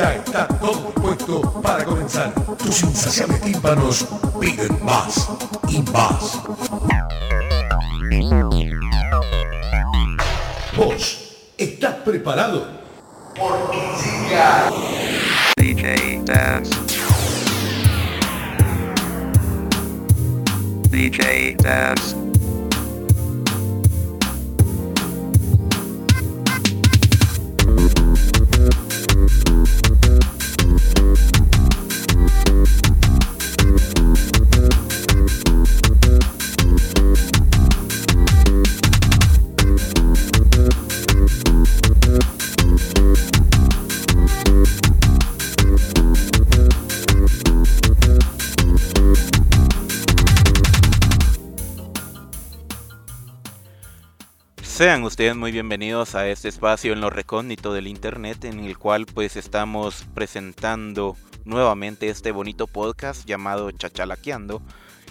Ya está todo dispuesto para comenzar. Tus insaciables tímpanos piden más y más. ¿Vos estás preparado? Porque llega DJ Dance. DJ Dance. Sean ustedes muy bienvenidos a este espacio en lo recóndito del internet en el cual pues estamos presentando nuevamente este bonito podcast llamado Chachalaqueando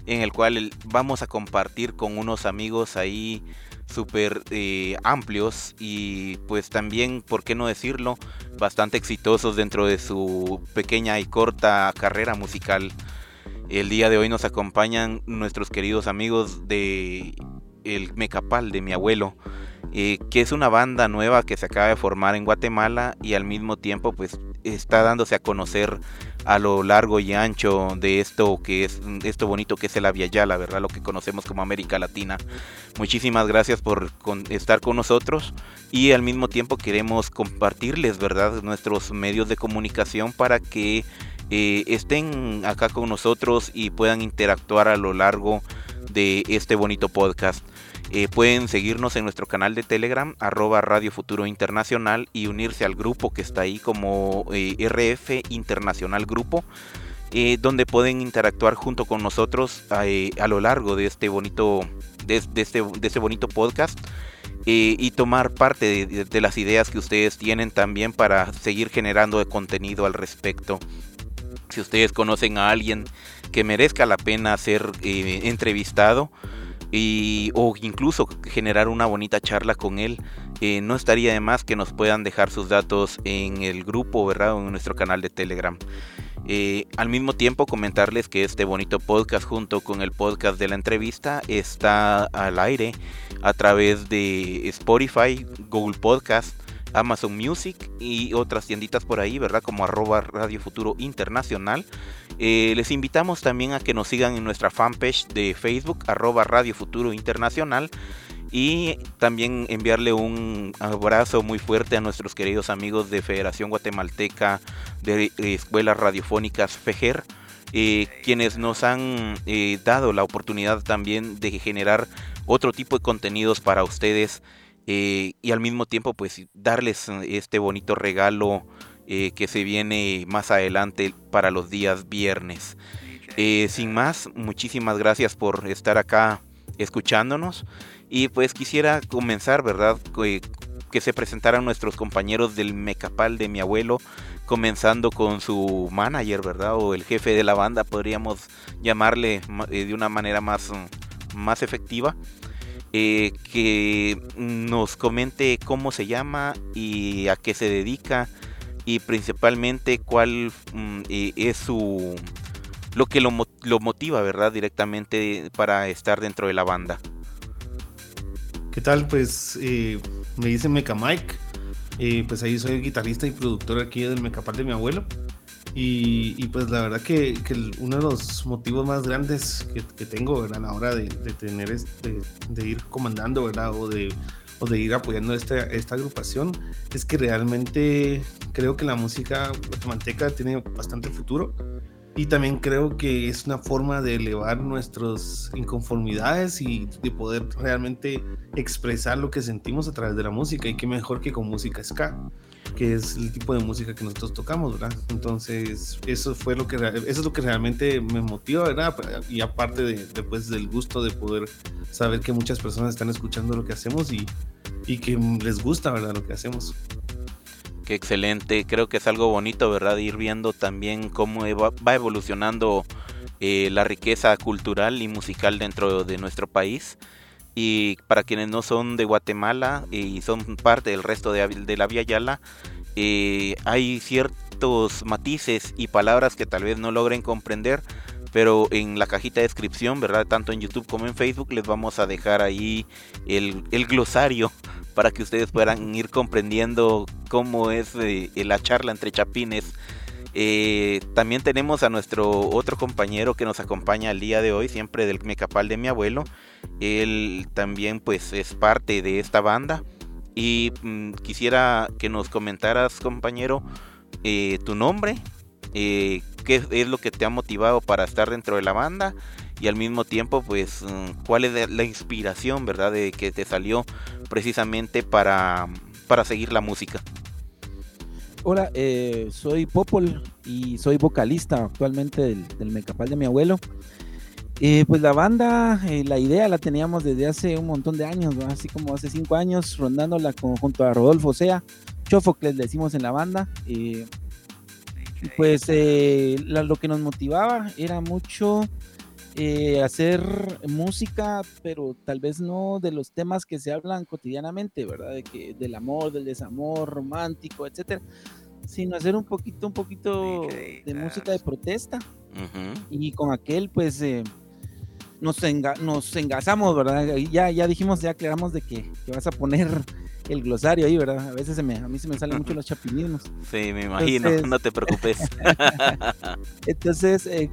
en el cual vamos a compartir con unos amigos ahí súper eh, amplios y pues también, por qué no decirlo, bastante exitosos dentro de su pequeña y corta carrera musical. El día de hoy nos acompañan nuestros queridos amigos de el Mecapal de mi abuelo, eh, que es una banda nueva que se acaba de formar en Guatemala y al mismo tiempo pues está dándose a conocer a lo largo y ancho de esto que es esto bonito que es el la ¿verdad? Lo que conocemos como América Latina. Muchísimas gracias por estar con nosotros y al mismo tiempo queremos compartirles, ¿verdad? Nuestros medios de comunicación para que eh, estén acá con nosotros y puedan interactuar a lo largo de este bonito podcast. Eh, pueden seguirnos en nuestro canal de Telegram, arroba Radio Futuro Internacional, y unirse al grupo que está ahí como eh, RF Internacional Grupo, eh, donde pueden interactuar junto con nosotros a lo largo de este bonito, de, este, de este bonito podcast. y tomar parte de, de, las ideas que ustedes tienen también para seguir generando contenido al respecto. Si ustedes conocen a alguien que merezca la pena ser entrevistado, y, o incluso generar una bonita charla con él. Eh, no estaría de más que nos puedan dejar sus datos en el grupo, ¿verdad? En nuestro canal de Telegram. Eh, al mismo tiempo comentarles que este bonito podcast junto con el podcast de la entrevista está al aire a través de Spotify, Google Podcast, Amazon Music y otras tienditas por ahí, ¿verdad? Como arroba Radio Futuro Internacional. Eh, les invitamos también a que nos sigan en nuestra fanpage de Facebook, arroba Radio Futuro Internacional. Y también enviarle un abrazo muy fuerte a nuestros queridos amigos de Federación Guatemalteca de Escuelas Radiofónicas FEGER. Eh, quienes nos han eh, dado la oportunidad también de generar otro tipo de contenidos para ustedes eh, y al mismo tiempo pues darles eh, este bonito regalo eh, que se viene más adelante para los días viernes. sin más, muchísimas gracias por estar acá escuchándonos y pues quisiera comenzar, ¿verdad? Que, se presentaran nuestros compañeros del Mecapal de mi abuelo, comenzando con su manager, ¿verdad? O el jefe de la banda, podríamos llamarle de una manera más, más efectiva. Eh, que nos comente cómo se llama y a qué se dedica y principalmente cuál mm, eh, es su lo que lo, motiva, ¿verdad? Directamente para estar dentro de la banda. ¿Qué tal? Pues eh, me dice Meca Mike. pues ahí soy el guitarrista y productor aquí del Mecapal de mi abuelo. Y, pues la verdad que, uno de los motivos más grandes que, tengo a la hora de, tener este, de ir comandando ¿verdad? O, de, o de ir apoyando esta, esta agrupación es que realmente creo que la música guatemalteca tiene bastante futuro y también creo que es una forma de elevar nuestras inconformidades y de poder realmente expresar lo que sentimos a través de la música. Y qué mejor que con música ska, que es el tipo de música que nosotros tocamos, ¿verdad? Entonces, eso fue lo que, eso es lo que realmente me motiva, ¿verdad? Y aparte de, después del gusto de poder saber que muchas personas están escuchando lo que hacemos y, y que les gusta, ¿verdad? Lo que hacemos excelente. Creo que es algo bonito, ¿verdad? Ir viendo también cómo va evolucionando eh, la riqueza cultural y musical dentro de nuestro país. Y para quienes no son de Guatemala y son parte del resto de, la Vía Yala, eh, hay ciertos matices y palabras que tal vez no logren comprender, pero en la cajita de descripción, ¿verdad? Tanto en YouTube como en Facebook les vamos a dejar ahí el, el glosario para que ustedes puedan ir comprendiendo cómo es eh, la charla entre chapines. Eh, también tenemos a nuestro otro compañero que nos acompaña el día de hoy, siempre del Mecapal de mi abuelo. Él también pues es parte de esta banda. Y mm, quisiera que nos comentaras, compañero, eh, tu nombre, qué es lo que te ha motivado para estar dentro de la banda y al mismo tiempo pues mm, cuál es la inspiración, ¿verdad? De que te salió precisamente para, para seguir la música. Hola, eh, soy Popol y soy vocalista actualmente del, del Mecapal de mi abuelo. Eh, pues la banda, eh, la idea la teníamos desde hace un montón de años, así como hace cinco años, rondándola junto a Rodolfo Sea, Chofocles le decimos en la banda. pues lo que nos motivaba era mucho eh, hacer música, pero tal vez no de los temas que se hablan cotidianamente, ¿verdad? De que, del amor, del desamor romántico, etcétera, sino hacer un poquito, un poquito de música de protesta. Y con aquel, pues, eh, nos, nos engasamos, ¿verdad? Ya, ya dijimos, ya aclaramos de que, que vas a poner el glosario ahí, ¿verdad? A veces se me, a mí se me salen mucho los chapinismos. Sí, me imagino, no te preocupes. Entonces, eh,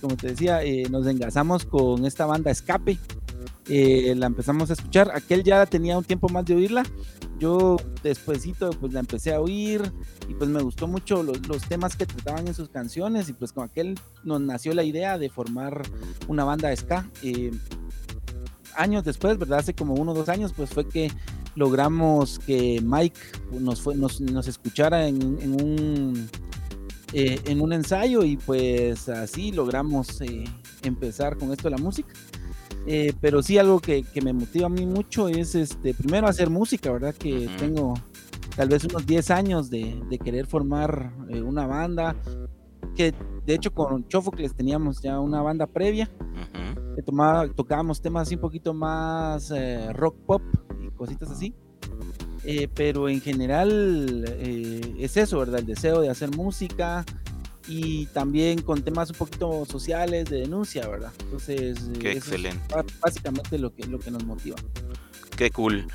como, te decía, eh, nos engasamos con esta banda Escape. Eh, la empezamos a escuchar. Aquel ya tenía un tiempo más de oírla. Yo despuesito pues la empecé a oír y pues me gustó mucho los, temas que trataban en sus canciones y pues con aquel nos nació la idea de formar una banda ska. años después, ¿verdad? Hace como uno o dos años, pues fue que logramos que Mike nos, nos, escuchara en, un, eh, en un ensayo y pues así logramos eh, empezar con esto de la música. Eh, pero sí algo que, me motiva a mí mucho es este primero hacer música, ¿verdad? Que tengo tal vez unos 10 años de, querer formar una banda, que de hecho con Chofocles teníamos ya una banda previa, que tomaba, tocábamos temas así un poquito más rock pop, cositas así. Eh, pero en general eh, es eso, ¿verdad? El deseo de hacer música y también con temas un poquito sociales de denuncia, ¿verdad? Entonces, Qué excelente. básicamente lo que, lo que nos motiva. Qué cool.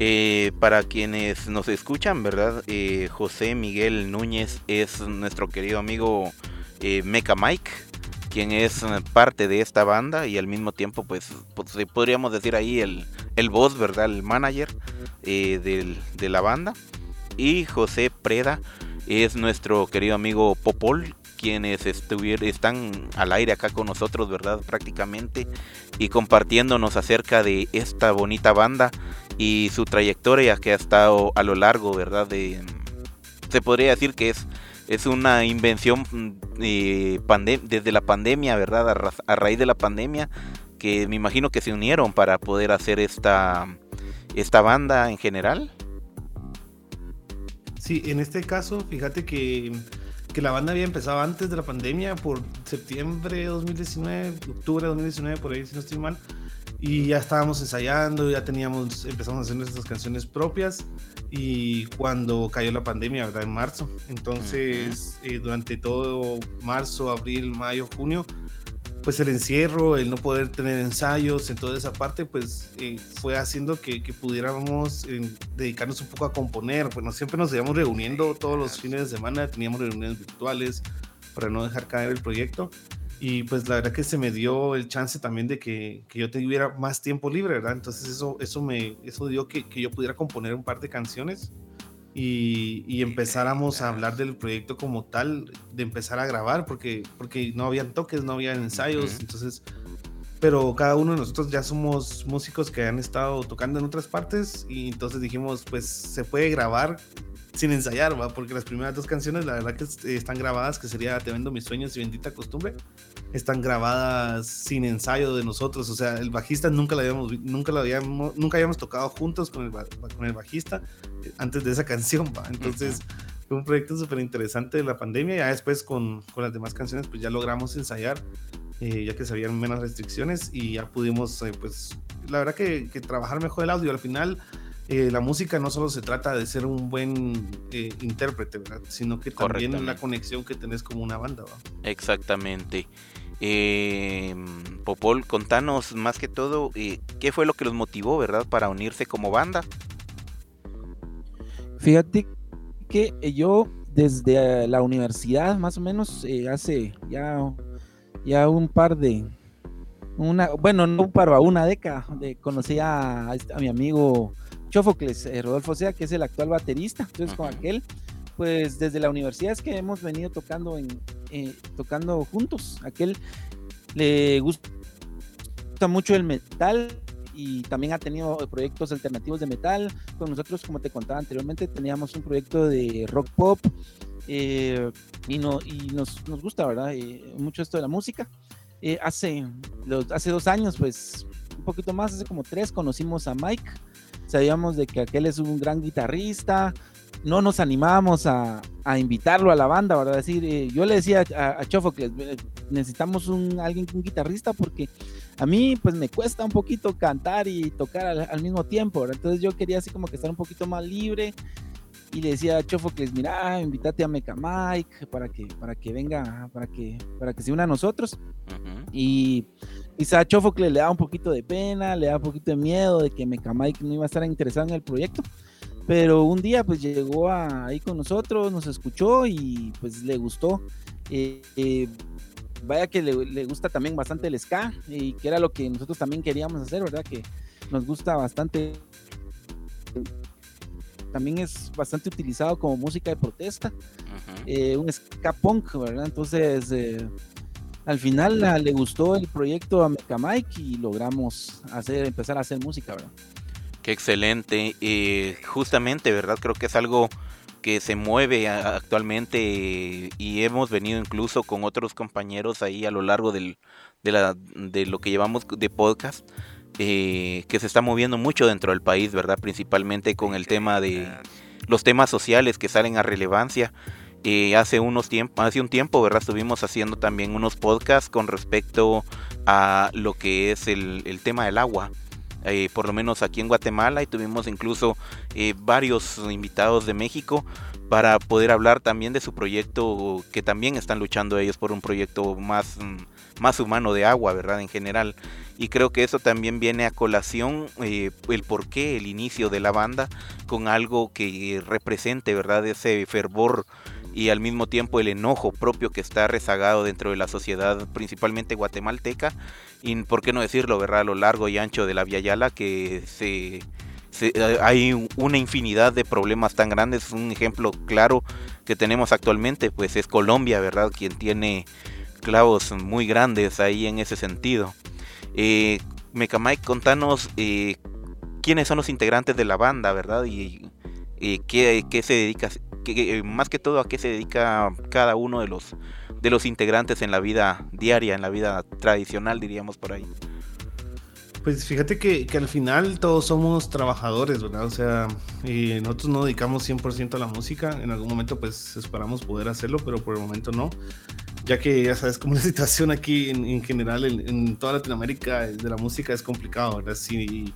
Eh, para quienes nos escuchan, ¿verdad? José Miguel Núñez es nuestro querido amigo Mecha Mike quien es parte de esta banda y al mismo tiempo, pues, pues podríamos decir ahí el, el boss, ¿verdad? El manager eh, de la banda. Y José Preda es nuestro querido amigo Popol, quienes están al aire acá con nosotros, ¿verdad? Prácticamente, y compartiéndonos acerca de esta bonita banda y su trayectoria que ha estado a lo largo, ¿verdad? De, se podría decir que es es una invención mm, desde la pandemia, ¿verdad? A, raíz de la pandemia, que me imagino que se unieron para poder hacer esta, esta banda en general. Sí, en este caso, fíjate que, que la banda había empezado antes de la pandemia, por septiembre de 2019, octubre de 2019, por ahí si no estoy mal y ya estábamos ensayando, ya teníamos, empezamos a hacer nuestras canciones propias y cuando cayó la pandemia, ¿verdad? En marzo. Entonces, eh, durante todo marzo, abril, mayo, junio, pues el encierro, el no poder tener ensayos en toda esa parte, pues eh, fue haciendo que, que pudiéramos eh, dedicarnos un poco a componer. Bueno, siempre nos íbamos reuniendo todos los fines de semana, teníamos reuniones virtuales, para no dejar caer el proyecto. Y pues la verdad que se me dio el chance también de que, que yo tuviera más tiempo libre, ¿verdad? Entonces eso, eso, me, eso dio que, que yo pudiera componer un par de canciones y, y, empezáramos a hablar del proyecto como tal, de empezar a grabar, porque, porque no habían toques, no había ensayos, entonces, pero cada uno de nosotros ya somos músicos que han estado tocando en otras partes y entonces dijimos, pues se puede grabar sin ensayar, ¿va? porque las primeras dos canciones, la verdad que están grabadas, que sería Te vendo mis sueños y Bendita Costumbre, están grabadas sin ensayo de nosotros, o sea, el bajista nunca lo habíamos, nunca lo habíamos, nunca habíamos tocado juntos con el, con el bajista eh, antes de esa canción, ¿va? entonces fue un proyecto súper interesante de la pandemia, ya después con, con, las demás canciones pues ya logramos ensayar, eh, ya que se habían menos restricciones y ya pudimos, eh, pues, la verdad que, que trabajar mejor el audio, al final eh, la música no solo se trata de ser un buen eh, intérprete, ¿verdad? sino que también la conexión que tenés como una banda. ¿va? Exactamente. Eh, Popol, contanos más que todo eh, qué fue lo que los motivó, ¿verdad?, para unirse como banda. Fíjate que yo desde la universidad, más o menos, hace ya, ya un par de, una, bueno, no un par, una década, de, conocí a, a mi amigo Chofocles, eh, Rodolfo Sea, que es el actual baterista. Entonces, con aquel, pues desde la universidad es que hemos venido tocando, en, eh, tocando juntos. Aquel le gusta mucho el metal y también ha tenido proyectos alternativos de metal. Con nosotros, como te contaba anteriormente, teníamos un proyecto de rock pop eh, y, no, y nos, nos gusta, ¿verdad? mucho esto de la música. hace, los, hace dos años, pues un poquito más, hace como tres, conocimos a Mike sabíamos de que aquel es un gran guitarrista, no nos animábamos a, a invitarlo a la banda, ¿verdad? decir, eh, yo le decía a, a Chofo que necesitamos un alguien un guitarrista porque a mí pues me cuesta un poquito cantar y tocar al, mismo tiempo, ¿verdad? Entonces yo quería así como que estar un poquito más libre y le decía a Chofocles, mira, invítate a Meca Mike para que, para que venga, para que, para que se una a nosotros. Y quizá a Chofocles le da un poquito de pena, le da un poquito de miedo de que Meca Mike no iba a estar interesado en el proyecto. Pero un día pues llegó ahí con nosotros, nos escuchó y pues le gustó. Eh, eh, vaya que le, le, gusta también bastante el ska y que era lo que nosotros también queríamos hacer, ¿verdad? Que nos gusta bastante también es bastante utilizado como música de protesta, eh, un ska punk, ¿verdad? Entonces, eh, al final la, le gustó el proyecto a Mecha Mike y logramos hacer, empezar a hacer música, ¿verdad? Qué excelente. Eh, justamente, ¿verdad? Creo que es algo que se mueve actualmente y hemos venido incluso con otros compañeros ahí a lo largo de, la, de lo que llevamos de podcast eh, que se está moviendo mucho dentro del país, ¿verdad? Principalmente con el tema de los temas sociales que salen a relevancia. Eh, hace unos tiempo, hace un tiempo, ¿verdad? Estuvimos haciendo también unos podcasts con respecto a lo que es el, el tema del agua. Eh, por lo menos aquí en Guatemala y tuvimos incluso eh, varios invitados de México para poder hablar también de su proyecto que también están luchando ellos por un proyecto más, mm, más humano de agua, ¿verdad? En general. Y creo que eso también viene a colación eh, el porqué, el inicio de la banda con algo que represente, ¿verdad? Ese fervor y al mismo tiempo el enojo propio que está rezagado dentro de la sociedad, principalmente guatemalteca, y por qué no decirlo, ¿verdad? A lo largo y ancho de la Via Yala, que se eh, hay una infinidad de problemas tan grandes. Un ejemplo claro que tenemos actualmente, pues es Colombia, ¿verdad? Quien tiene clavos muy grandes ahí en ese sentido. Eh, contanos eh, quiénes son los integrantes de la banda, ¿verdad? Y, qué, se dedica, más que todo a qué se dedica cada uno de los, de los integrantes en la vida diaria, en la vida tradicional, diríamos por ahí. Pues fíjate que, que, al final todos somos trabajadores, ¿verdad? O sea, nosotros no dedicamos 100% a la música. En algún momento pues esperamos poder hacerlo, pero por el momento no. Ya que ya sabes cómo la situación aquí en, en general en, en, toda Latinoamérica de la música es complicado, ¿verdad? Si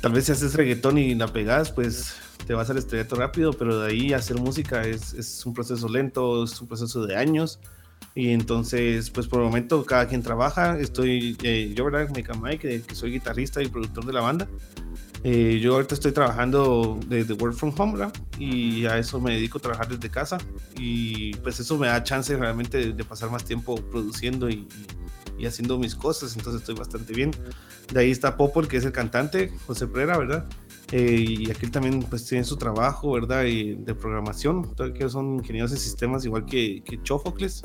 tal vez si haces reggaetón y la pegas, pues te vas al estrellato rápido, pero de ahí hacer música es, es un proceso lento, es un proceso de años. Y entonces, pues por el momento cada quien trabaja. Estoy, eh, yo, ¿verdad? Mike, que, que soy guitarrista y productor de la banda. Eh, yo ahorita estoy trabajando desde Work from Home, ¿verdad? Y a eso me dedico a trabajar desde casa. Y pues eso me da chance realmente de, de pasar más tiempo produciendo y, y, haciendo mis cosas. Entonces estoy bastante bien. De ahí está Popol, que es el cantante, José Prera, ¿verdad? Eh, y aquí también pues tiene su trabajo, ¿verdad? Y de programación. Que son ingenieros de sistemas igual que, que Chofocles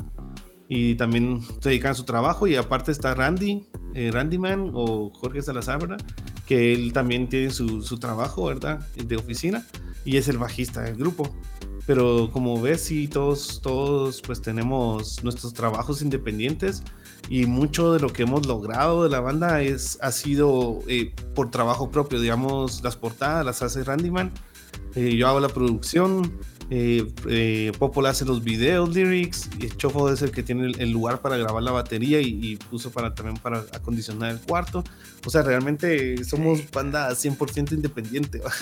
y también se dedican a su trabajo y aparte está Randy, eh, Randy Man o Jorge Salazar, ¿verdad? Que él también tiene su, su, trabajo, ¿verdad? De oficina y es el bajista del grupo. Pero como ves, sí, todos, todos pues tenemos nuestros trabajos independientes y mucho de lo que hemos logrado de la banda es, ha sido eh, por trabajo propio, digamos, las portadas las hace Randy Man, eh, yo hago la producción, eh, eh, Popol hace los videos, lyrics, y Chofo es el que tiene el, el lugar para grabar la batería y, y, puso para también para acondicionar el cuarto. O sea, realmente somos banda 100% independiente. ¿va?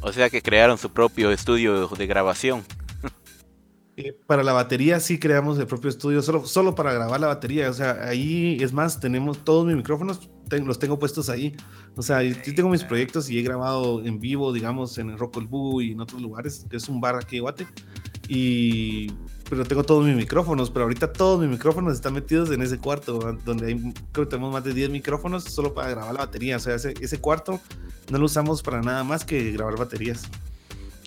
O sea que crearon su propio estudio de grabación. Eh, para la batería sí creamos el propio estudio, solo, solo para grabar la batería. O sea, ahí es más, tenemos todos mis micrófonos, los tengo puestos ahí. O sea, yo tengo mis proyectos y he grabado en vivo, digamos, en el Rock el Boo y en otros lugares, que es un bar aquí de Guate. Y, pero tengo todos mis micrófonos, pero ahorita todos mis micrófonos están metidos en ese cuarto, donde hay, creo que tenemos más de 10 micrófonos solo para grabar la batería. O sea, ese, ese cuarto no lo usamos para nada más que grabar baterías.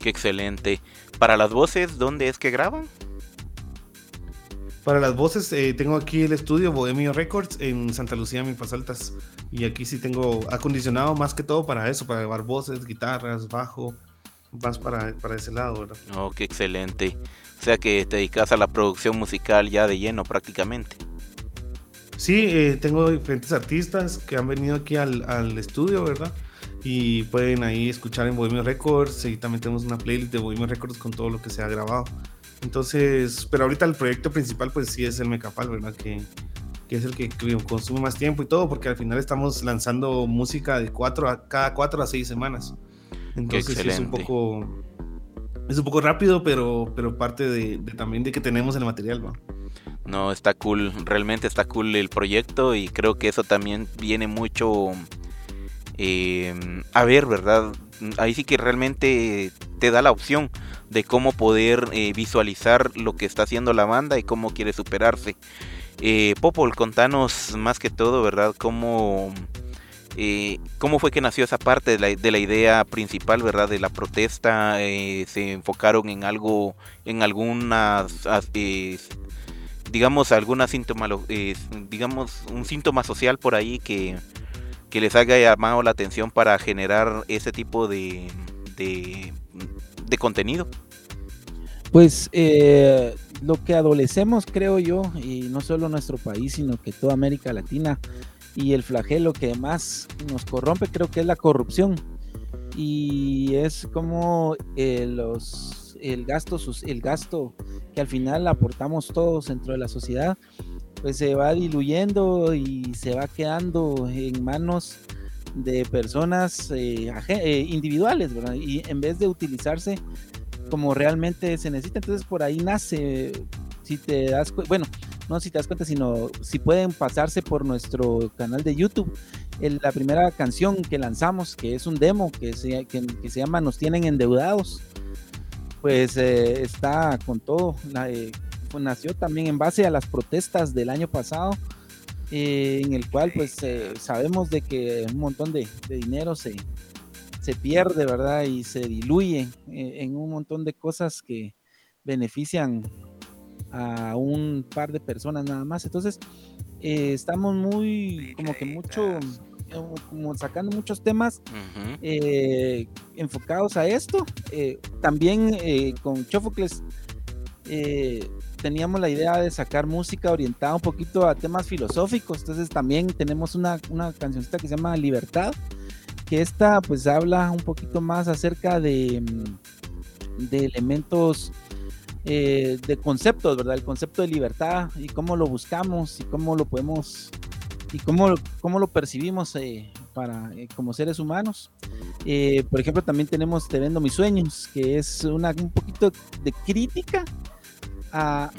Qué excelente. Para las voces, ¿dónde es que graban? Para las voces, eh, tengo aquí el estudio Bohemio Records en Santa Lucía, Milpas Altas. Y aquí sí tengo acondicionado más que todo para eso, para grabar voces, guitarras, bajo, más para, para ese lado, ¿verdad? Oh, qué excelente. O sea que te dedicas a la producción musical ya de lleno prácticamente. Sí, eh, tengo diferentes artistas que han venido aquí al, al estudio, ¿verdad? Y pueden ahí escuchar en Bohemio Records y también tenemos una playlist de Bohemio Records con todo lo que se ha grabado. Entonces, pero ahorita el proyecto principal pues sí es el Mecapal, ¿verdad? Que, que es el que consume más tiempo y todo, porque al final estamos lanzando música de cuatro a cada cuatro a seis semanas. Entonces sí es un poco es un poco rápido, pero, pero parte de, de también de que tenemos el material, ¿no? No, está cool, realmente está cool el proyecto y creo que eso también viene mucho eh, a ver, ¿verdad? Ahí sí que realmente te da la opción de cómo poder eh, visualizar lo que está haciendo la banda y cómo quiere superarse. Eh, Popol, contanos más que todo, ¿verdad? ¿Cómo, eh, ¿Cómo fue que nació esa parte de la, de la idea principal, ¿verdad? De la protesta. Eh, se enfocaron en algo, en algunas, digamos, alguna digamos, un síntoma social por ahí que que les haya llamado la atención para generar ese tipo de, de, contenido? Pues eh, lo que adolecemos, creo yo, y no solo nuestro país, sino que toda América Latina, y el flagelo que más nos corrompe, creo que es la corrupción. Y es como eh, los, el, gasto, el gasto que al final aportamos todos dentro de la sociedad, pues se va diluyendo y se va quedando en manos de personas eh, eh, individuales, ¿verdad? Y en vez de utilizarse como realmente se necesita, entonces por ahí nace, si te das cuenta, bueno, no si te das cuenta, sino si pueden pasarse por nuestro canal de YouTube. La primera canción que lanzamos, que es un demo, que se, que, se llama Nos tienen endeudados, pues eh, está con todo, nació también en base a las protestas del año pasado, eh, en el cual pues eh, sabemos de que un montón de, de, dinero se, se pierde, ¿verdad? Y se diluye eh, en un montón de cosas que benefician a un par de personas nada más. Entonces, eh, estamos muy, como que mucho, como sacando muchos temas uh -huh. enfocados a esto. también con Chofocles teníamos la idea de sacar música orientada un poquito a temas filosóficos, entonces también tenemos una, una cancioncita que se llama Libertad, que esta pues habla un poquito más acerca de, de elementos, eh, de conceptos, ¿verdad? El concepto de libertad y cómo lo buscamos y cómo lo podemos y cómo, cómo lo percibimos eh, para, eh, como seres humanos. Eh, por ejemplo, también tenemos Te vendo mis sueños, que es una, un poquito de crítica a,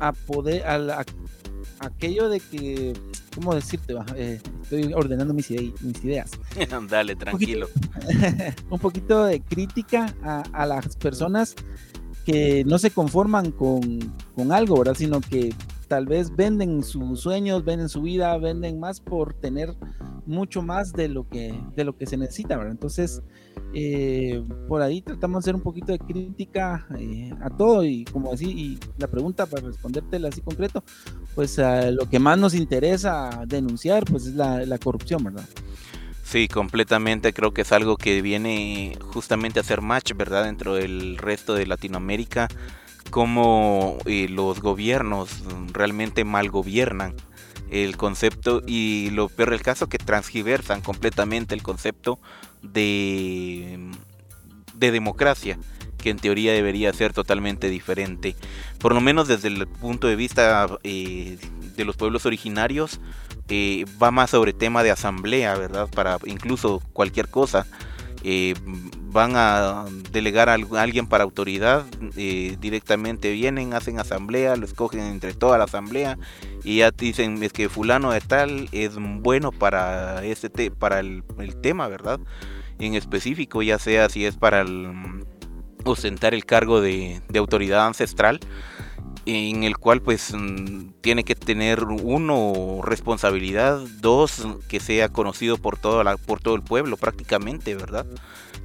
a, a poder, a, la, a, aquello de que ¿cómo decirte? va? Eh, estoy ordenando mis, ide- mis ideas. Dale, tranquilo. un poquito de crítica a, a las personas que no se conforman con, con algo, ¿verdad? Sino que tal vez venden sus sueños, venden su vida, venden más por tener mucho más de lo que, de lo que se necesita, ¿verdad? Entonces, eh, por ahí tratamos de hacer un poquito de crítica eh, a todo y como así, y la pregunta para respondértela así concreto, pues ah, lo que más nos interesa denunciar, pues es la, la corrupción, ¿verdad? Sí, completamente. Creo que es algo que viene justamente a hacer match, ¿verdad? Dentro del resto de Latinoamérica, cómo eh, los gobiernos realmente mal gobiernan el concepto y lo peor del caso que transgiversan completamente el concepto de, de democracia que en teoría debería ser totalmente diferente. Por lo menos desde el punto de vista eh, de los pueblos originarios eh, va más sobre tema de asamblea verdad para incluso cualquier cosa eh, van a delegar a al- a alguien para autoridad, eh, directamente vienen, hacen asamblea, lo escogen entre toda la asamblea y ya dicen es que fulano de tal es bueno para este te- para el, tema, ¿verdad? En específico, ya sea si es para el- ostentar el cargo de autoridad ancestral en el cual pues mm, tiene que tener uno responsabilidad, dos que sea conocido por toda la, por todo el pueblo prácticamente, ¿verdad?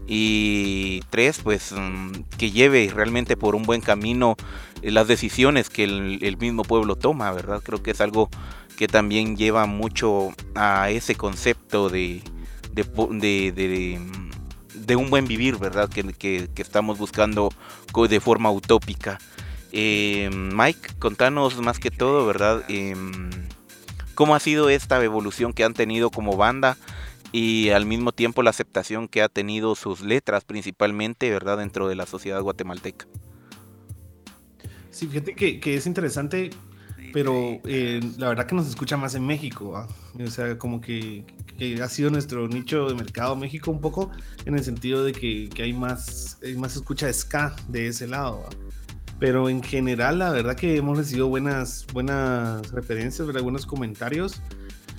Y tres pues mm, que lleve realmente por un buen camino eh, las decisiones que el, mismo pueblo toma, ¿verdad? Creo que es algo que también lleva mucho a ese concepto de, de, de- de, de un buen vivir, ¿verdad? Que, que- que estamos buscando de forma utópica. Eh, Mike, contanos más que todo, ¿verdad? Em, ¿Cómo ha sido esta evolución que han tenido como banda y al mismo tiempo la aceptación que ha tenido sus letras principalmente, ¿verdad? Dentro de la sociedad guatemalteca. Sí, fíjate que, es interesante, pero eh, la verdad que nos escucha más en México. O sea, como que, ha sido nuestro nicho de mercado México un poco, en el sentido de que, que hay, más, hay más escucha de ska de ese lado, ¿va? Pero en general, la verdad que hemos recibido buenas, buenas referencias, ¿verdad? buenos comentarios.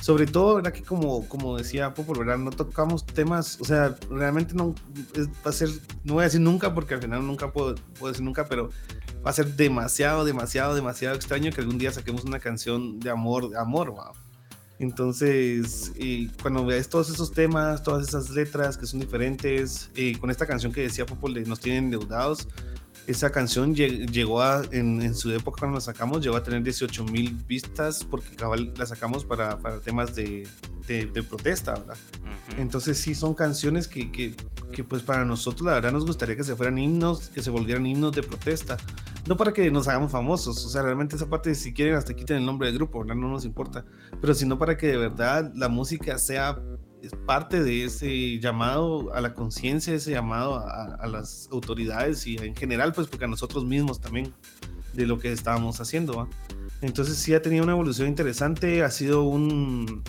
Sobre todo, ¿verdad? Que como, como decía Popo, ¿verdad? No tocamos temas, o sea, realmente no es- va a ser, no voy a decir nunca porque al final nunca puedo, puedo decir nunca, pero va a ser demasiado, demasiado, demasiado extraño que algún día saquemos una canción de amor, de amor, wow. Entonces, cuando veas todos esos temas, todas esas letras que son diferentes, y con esta canción que decía Popo, de Nos tienen endeudados, esa canción lleg- llegó a, en, en su época cuando la sacamos, llegó a tener 18 mil vistas porque cabal la sacamos para, para temas de, de, de protesta, ¿verdad? Ujú. Entonces sí son canciones que, que, que, pues para nosotros la verdad nos gustaría que se fueran himnos, que se volvieran himnos de protesta. No para que nos hagamos famosos, o sea, realmente esa parte si quieren hasta quiten el nombre del grupo, ¿verdad? No nos importa. Pero sino para que de verdad la música sea parte de ese llamado a la conciencia, ese llamado a, las autoridades y en general pues porque a nosotros mismos también de lo que estábamos haciendo. Entonces sí ha tenido una evolución interesante, ha sido un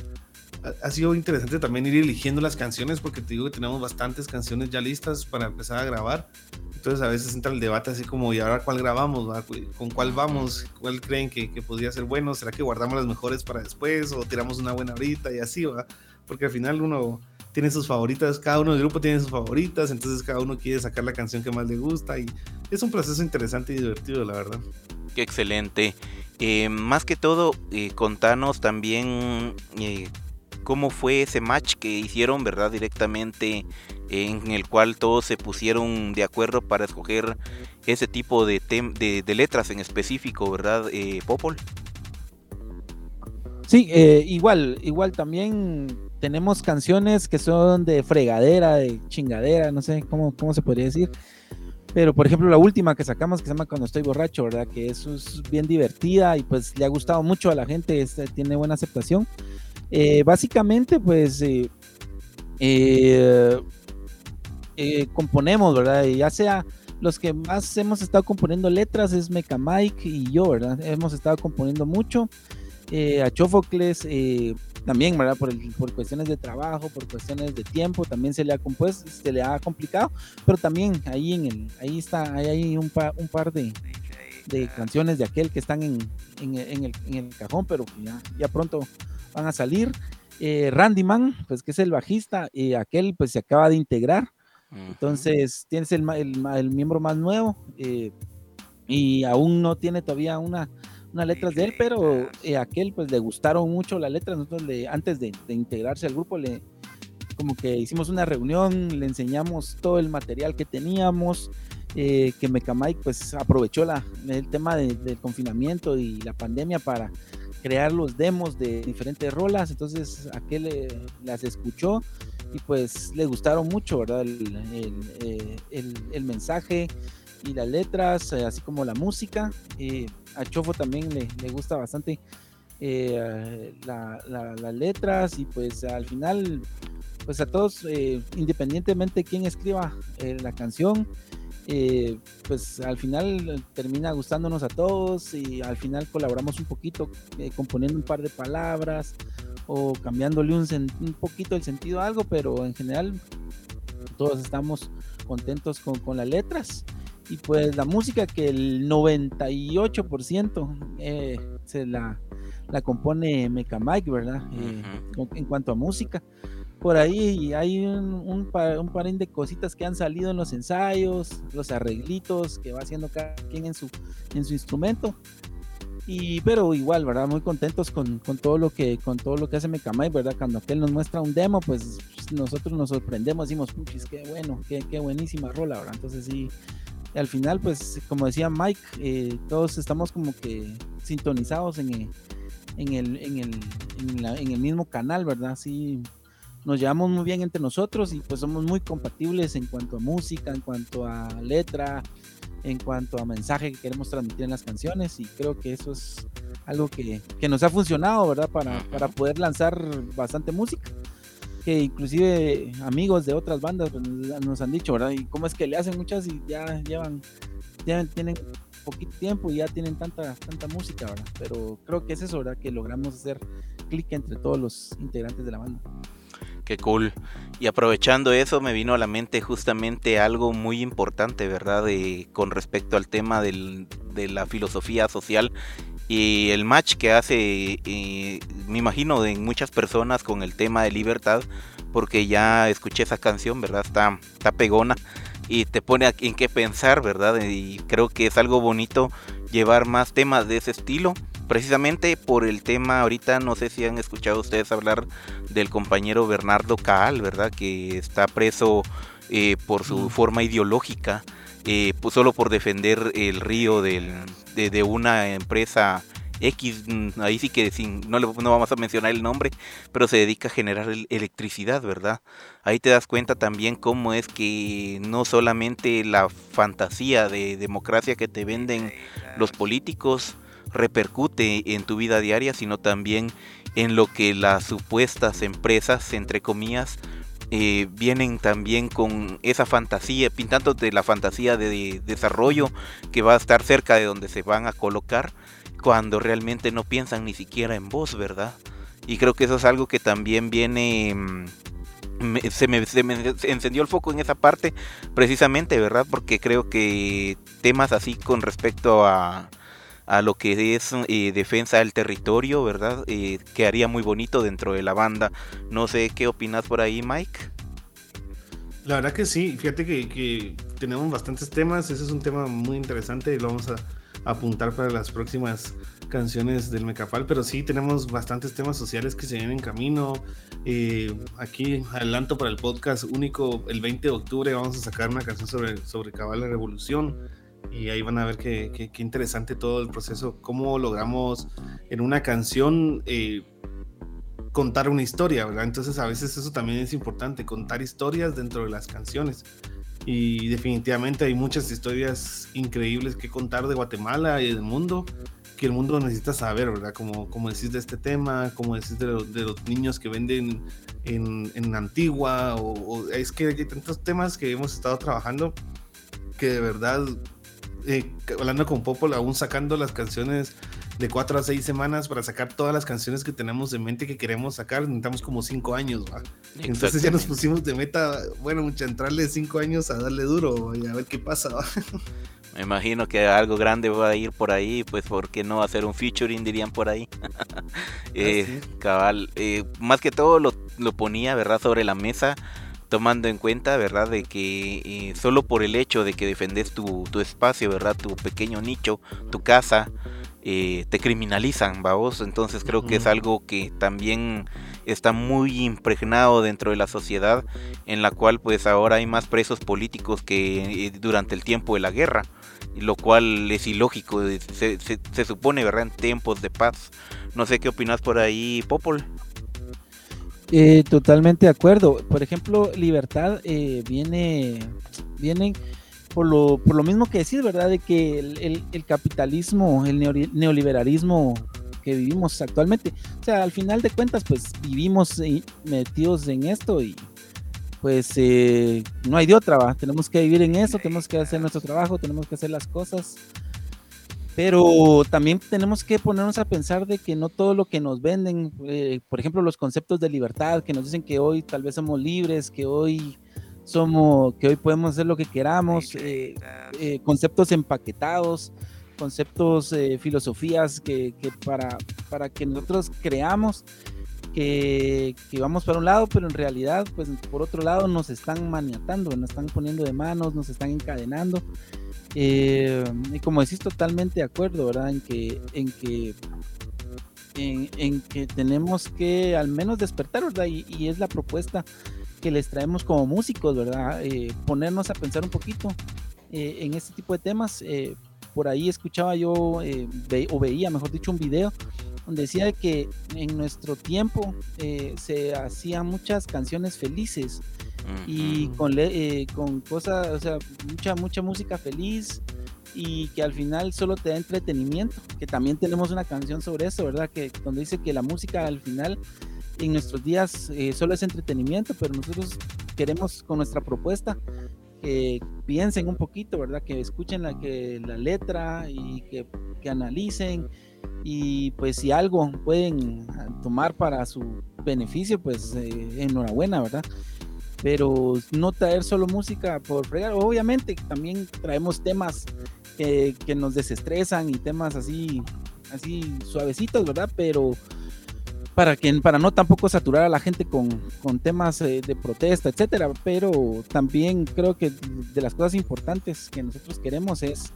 ha- sido interesante también ir eligiendo las canciones porque te digo que tenemos bastantes canciones ya listas para empezar a grabar. Entonces a veces entra el debate así como, ¿y ahora cuál grabamos? ¿Con cuál vamos? ¿Cuál creen que, que podría ser bueno? ¿Será que guardamos las mejores para después o tiramos una buena ahorita y así, va? Porque al final uno tiene sus favoritas, cada uno del grupo tiene sus favoritas, entonces cada uno quiere sacar la canción que más le gusta y es un proceso interesante y divertido, la verdad. Qué excelente. Eh, más que todo, eh, contanos también eh, cómo fue ese match que hicieron, ¿verdad? Directamente en el cual todos se pusieron de acuerdo para escoger ese tipo de, tem- de, de letras en específico, ¿verdad? Eh, Popol. Sí, eh, igual, igual también tenemos canciones que son de fregadera, de chingadera, no sé cómo, cómo se podría decir. Pero por ejemplo la última que sacamos que se llama Cuando estoy borracho, ¿verdad? Que eso es bien divertida y pues le ha gustado mucho a la gente, este, tiene buena aceptación. Eh, básicamente pues eh, eh, eh, componemos, ¿verdad? Ya sea los que más hemos estado componiendo letras es Mecha Mike y yo, ¿verdad? Hemos estado componiendo mucho. Eh, a Chofocles eh, también, ¿verdad? Por, el- por cuestiones de trabajo, por cuestiones de tiempo, también se le ha compuesto, se le ha complicado, pero también ahí en el, ahí está, ahí hay un, pa- un par de, de canciones de aquel que están en, en, en el, en el cajón, pero ya, ya pronto van a salir. Eh, Randy Man, pues que es el bajista, y aquel pues se acaba de integrar. Entonces tienes el, el, miembro más nuevo eh, y aún no tiene todavía una, una letras de él, pero eh, aquel pues le gustaron mucho las letras. Antes de, de, integrarse al grupo le como que hicimos una reunión, le enseñamos todo el material que teníamos, eh, que Mecamike pues aprovechó la, el tema del confinamiento y la pandemia para crear los demos de diferentes rolas, entonces aquel eh, las escuchó y pues le gustaron mucho, ¿verdad? El, el, el, mensaje y las letras, eh, así como la música. a Chofo también le, le gusta bastante las letras y pues al final, pues a todos, independientemente de quién escriba la canción, eh, pues al final termina gustándonos a todos y al final colaboramos un poquito eh, componiendo un par de palabras o cambiándole un, un, poquito el sentido a algo, pero en general todos estamos contentos con, con las letras y pues la música que el 98% eh, se la, la compone Mecha Mike, ¿verdad? en cuanto a música por ahí hay un, un, par, de cositas que han salido en los ensayos, los arreglitos que va haciendo cada quien en su, en su instrumento. Y, pero igual, ¿verdad? Muy contentos con, con todo lo que con todo lo que hace Mecamay, ¿verdad? Cuando aquel nos muestra un demo, pues nosotros nos sorprendemos, decimos, puchis, qué bueno, qué, qué buenísima rola, ¿verdad? Entonces sí, al final, pues como decía Mike, eh, todos estamos como que sintonizados en el, en el, en el, en, en el mismo canal, ¿verdad? Sí, nos llevamos muy bien entre nosotros y pues somos muy compatibles en cuanto a música, en cuanto a letra, en cuanto a mensaje que queremos transmitir en las canciones y creo que eso es algo que, que nos ha funcionado, ¿verdad? Para, para, poder lanzar bastante música. Que inclusive amigos de otras bandas pues, nos han dicho, ¿verdad? Y cómo es que le hacen muchas y ya llevan, ya tienen poquito tiempo y ya tienen tanta, tanta música, ¿verdad? Pero creo que es eso, ¿verdad? Que logramos hacer clic entre todos los integrantes de la banda. Qué cool. Y aprovechando eso, me vino a la mente justamente algo muy importante, ¿verdad? De, con respecto al tema del, de la filosofía social y el match que hace, me imagino, de muchas personas con el tema de libertad, porque ya escuché esa canción, ¿verdad? Está, está pegona y te pone en qué pensar, ¿verdad? Y creo que es algo bonito llevar más temas de ese estilo precisamente por el tema, ahorita no sé si han escuchado ustedes hablar del compañero Bernardo Caal, ¿verdad? Que está preso eh, por su forma ideológica, eh, pues solo por defender el río del, de, una empresa X, mm, ahí sí que sin, no, le, no vamos a mencionar el nombre, pero se dedica a generar electricidad, ¿verdad? Ahí te das cuenta también cómo es que no solamente la fantasía de democracia que te venden los políticos, repercute en tu vida diaria, sino también en lo que las supuestas empresas, entre comillas, eh, vienen también con esa fantasía, pintando de la fantasía de, desarrollo que va a estar cerca de donde se van a colocar, cuando realmente no piensan ni siquiera en vos, ¿verdad? Y creo que eso es algo que también viene... Mm, se, me, se, me, encendió el foco en esa parte precisamente, ¿verdad? Porque creo que temas así con respecto a, a lo que es eh, defensa del territorio, ¿verdad? Eh, quedaría muy bonito dentro de la banda. No sé qué opinas por ahí, Mike. La verdad que sí, fíjate que, tenemos bastantes temas, ese es un tema muy interesante y lo vamos a, apuntar para las próximas canciones del Mecapal, pero sí tenemos bastantes temas sociales que se vienen en camino. Eh, aquí adelanto para el podcast único, el 20 de octubre vamos a sacar una canción sobre, sobre Cabal la Revolución y ahí van a ver qué, interesante todo el proceso, cómo logramos en una canción eh, contar una historia, ¿verdad? Entonces a veces eso también es importante, contar historias dentro de las canciones. Y definitivamente hay muchas historias increíbles que contar de Guatemala y del mundo, que el mundo necesita saber, ¿verdad? Como, como decís de este tema, como decís de, de los niños que venden en, en Antigua, o, o, es que hay tantos temas que hemos estado trabajando que de verdad eh, hablando con Popol, aún sacando las canciones de cuatro a seis semanas para sacar todas las canciones que tenemos de mente que queremos sacar, necesitamos como cinco años, ¿va? Entonces ya nos pusimos de meta, bueno, mucha entrarle cinco años a darle duro y a ver qué pasa, Me imagino que algo grande va a ir por ahí, pues ¿por qué no hacer un featuring dirían por ahí? eh, cabal, eh, más que todo lo, lo, ponía, ¿verdad? Sobre la mesa, tomando en cuenta, ¿verdad? De que eh, solo por el hecho de que defendes tu, tu, espacio, ¿verdad? Tu pequeño nicho, tu casa, eh, te criminalizan, vamos. Entonces creo uh -huh. que es algo que también está muy impregnado dentro de la sociedad, en la cual pues ahora hay más presos políticos que durante el tiempo de la guerra lo cual es ilógico, se, se, se, supone, ¿verdad? En tiempos de paz. No sé qué opinas por ahí, Popol. Eh, totalmente de acuerdo. Por ejemplo, libertad eh, viene, viene por lo, por lo mismo que decís, ¿verdad? De que el, capitalismo, el neoliberalismo que vivimos actualmente, o sea, al final de cuentas, pues vivimos metidos en esto y pues eh, no hay de otra, ¿va? tenemos que vivir en eso, tenemos que hacer nuestro trabajo, tenemos que hacer las cosas, pero también tenemos que ponernos a pensar de que no todo lo que nos venden, eh, por ejemplo, los conceptos de libertad, que nos dicen que hoy tal vez somos libres, que hoy somos, que hoy podemos hacer lo que queramos, eh, conceptos empaquetados, conceptos, filosofías que, que para, para que nosotros creamos que, que, vamos para un lado, pero en realidad, pues por otro lado nos están maniatando, nos están poniendo de manos, nos están encadenando. Eh, y como decís, totalmente de acuerdo, ¿verdad? En que, en que, en, que tenemos que al menos despertar, ¿verdad? Y, es la propuesta que les traemos como músicos, ¿verdad? Eh, ponernos a pensar un poquito eh, en este tipo de temas. Eh, por ahí escuchaba yo, o veía, mejor dicho, un video donde decía que en nuestro tiempo se hacían muchas canciones felices. Y con, eh, con cosas, o sea, mucha, mucha música feliz y que al final solo te da entretenimiento, que también tenemos una canción sobre eso, ¿verdad? Que donde dice que la música al final en nuestros días eh, solo es entretenimiento, pero nosotros queremos con nuestra propuesta que piensen un poquito, ¿verdad? Que escuchen la, que, la letra y que, que analicen y pues si algo pueden tomar para su beneficio, pues eh, enhorabuena, ¿verdad? Pero no traer solo música por fregar, obviamente también traemos temas que, que nos desestresan y temas así, así suavecitos, ¿verdad? Pero para que para no tampoco saturar a la gente con, con temas eh, de protesta, etcétera, pero también creo que de las cosas importantes que nosotros queremos es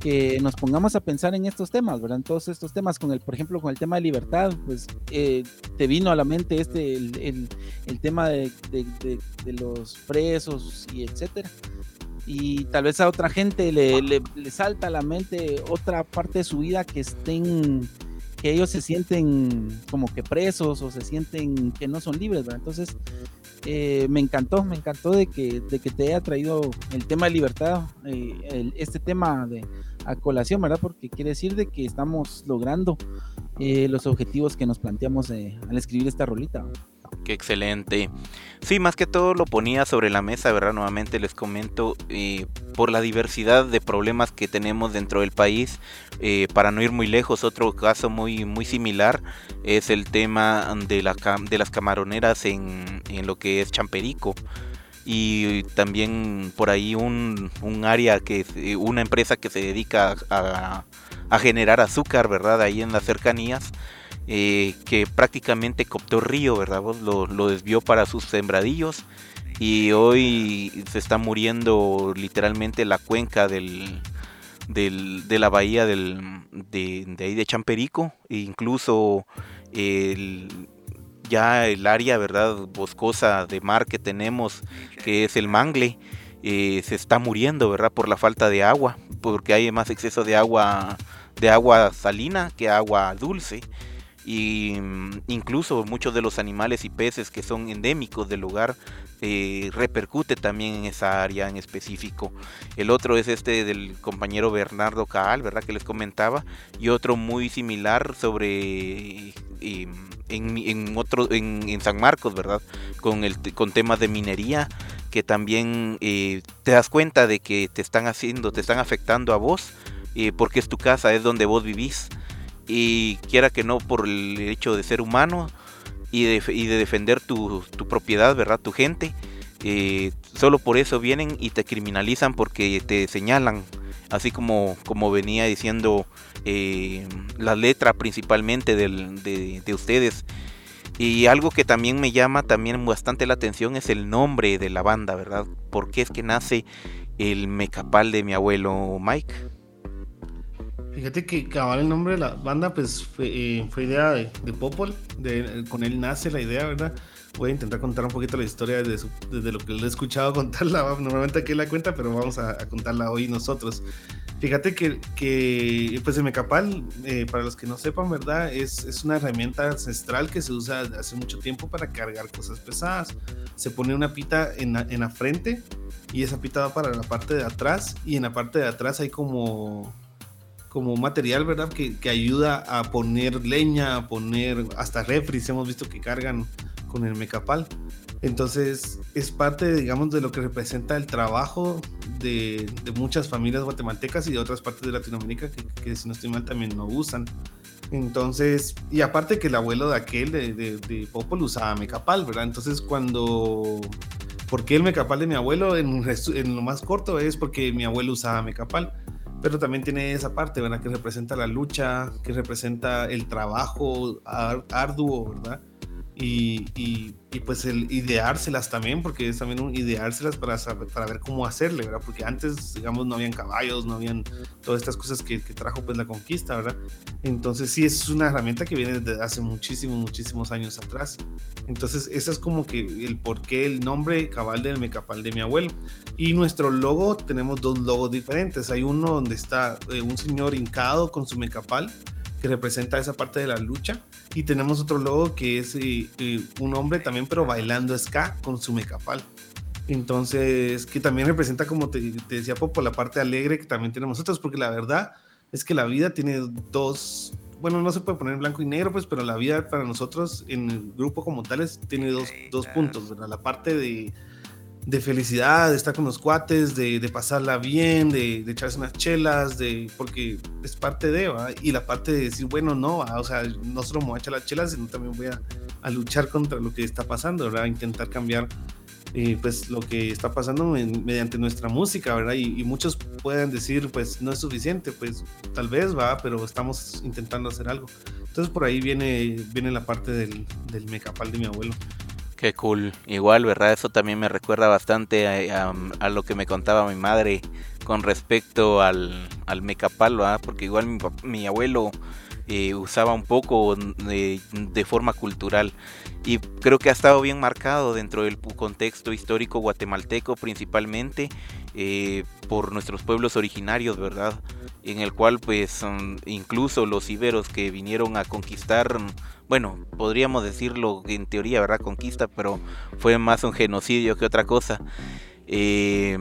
que nos pongamos a pensar en estos temas, ¿verdad? En todos estos temas, con el, por ejemplo, con el tema de libertad, pues eh, te vino a la mente este, el, el, el tema de, de, de, de, los presos y etcétera. Y tal vez a otra gente le, le, le, salta a la mente otra parte de su vida que estén, que ellos se sienten como que presos o se sienten que no son libres, ¿verdad? Entonces, eh, me encantó, me encantó de que, de que te haya traído el tema de libertad, eh, el, este tema de a colación, ¿verdad? Porque quiere decir de que estamos logrando eh, los objetivos que nos planteamos al escribir esta rolita. Qué excelente. Sí, más que todo lo ponía sobre la mesa, ¿verdad? Nuevamente les comento, eh, por la diversidad de problemas que tenemos dentro del país, eh, para no ir muy lejos, otro caso muy, muy similar es el tema de, la, las camaroneras en, lo que es Champerico y también por ahí un, área que una empresa que se dedica a, generar azúcar, ¿verdad? Ahí en las cercanías, eh, que prácticamente cooptó río, ¿verdad? Lo, desvió para sus sembradillos y hoy se está muriendo literalmente la cuenca del, de la bahía del, de, ahí de Champerico, e incluso ya el área, ¿verdad? Boscosa de mar que tenemos, que es el mangle, eh, se está muriendo, ¿verdad? Por la falta de agua, porque hay más exceso de agua, de agua salina que agua dulce. Y incluso muchos de los animales y peces que son endémicos del lugar eh, repercute también en esa área en específico. El otro es este del compañero Bernardo Caal, ¿verdad? Que les comentaba. Y otro muy similar sobre... En, otro, en, San Marcos, ¿verdad? Con, el, con temas de minería, que también eh, te das cuenta de que te están haciendo, te están afectando a vos, eh, porque es tu casa, es donde vos vivís. Y quiera que no por el hecho de ser humano y de, y de defender tu, tu, propiedad, ¿verdad? Tu gente, eh, solo por eso vienen y te criminalizan porque te señalan así como, como venía diciendo eh, la letra principalmente del, de, de ustedes. Y algo que también me llama también bastante la atención es el nombre de la banda, ¿verdad? ¿Por qué es que nace el mecapal de mi abuelo Mike? Fíjate que cabal el nombre de la banda pues fue, eh, fue idea de, de Popol, de, con él nace la idea, ¿verdad? Voy a intentar contar un poquito la historia desde, su- desde lo que le he escuchado contarla, normalmente aquí la cuenta, pero vamos a, a contarla hoy nosotros. Fíjate que, que pues el mecapal, eh, para los que no sepan, ¿verdad? Es, es una herramienta ancestral que se usa hace mucho tiempo para cargar cosas pesadas. Se pone una pita en la, en la frente y esa pita va para la parte de atrás y en la parte de atrás hay como como material, ¿verdad? Que, ayuda a poner leña, a poner hasta refris, hemos visto que cargan con el mecapal. Entonces es parte, digamos, de lo que representa el trabajo de, muchas familias guatemaltecas y de otras partes de Latinoamérica que, si no estoy mal también lo usan. Entonces, y aparte que el abuelo de aquel, de, de, de Popol, usaba mecapal, ¿verdad? Entonces cuando... ¿Por qué el mecapal de mi abuelo? En, en lo más corto es porque mi abuelo usaba mecapal pero también tiene esa parte, ¿verdad? Que representa la lucha, que representa el trabajo ar- arduo, ¿verdad? Y, y, pues el ideárselas también, porque es también un ideárselas para, saber, para ver cómo hacerle, ¿verdad? Porque antes, digamos, no habían caballos, no habían todas estas cosas que, que trajo pues la conquista, ¿verdad? Entonces sí es una herramienta que viene desde hace muchísimos, muchísimos años atrás. Entonces ese es como que el porqué, el nombre cabal del mecapal de mi abuelo. Y nuestro logo, tenemos dos logos diferentes. Hay uno donde está eh, un señor hincado con su mecapal, que representa esa parte de la lucha. Y tenemos otro logo que es eh, eh, un hombre también, pero bailando ska con su mecapal. Entonces, que también representa, como te, te decía Popo, la parte alegre que también tenemos nosotros, porque la verdad es que la vida tiene dos, bueno, no se puede poner en blanco y negro, pues, pero la vida para nosotros en el grupo como tales tiene dos, dos puntos, ¿verdad? La parte de, de felicidad, de estar con los cuates, de, de pasarla bien, de, de, echarse unas chelas, de, porque es parte de, ¿va? y la parte de decir, bueno, no, ¿va? o sea, no solo me voy a echar las chelas, sino también voy a, a luchar contra lo que está pasando, ¿verdad? Intentar cambiar eh, pues lo que está pasando en, mediante nuestra música, ¿verdad? Y, y, muchos pueden decir, pues no es suficiente, pues tal vez va, pero estamos intentando hacer algo. Entonces por ahí viene, viene la parte del, del mecapal de mi abuelo. Qué cool. Igual, ¿verdad? Eso también me recuerda bastante a, lo que me contaba mi madre con respecto al, al mecapal, ¿verdad? Porque igual mi, abuelo eh, usaba un poco de, forma cultural y creo que ha estado bien marcado dentro del contexto histórico guatemalteco principalmente eh, por nuestros pueblos originarios, ¿verdad? En el cual pues incluso los iberos que vinieron a conquistar, bueno, podríamos decirlo en teoría, ¿verdad? Conquista, pero fue más un genocidio que otra cosa. Eh,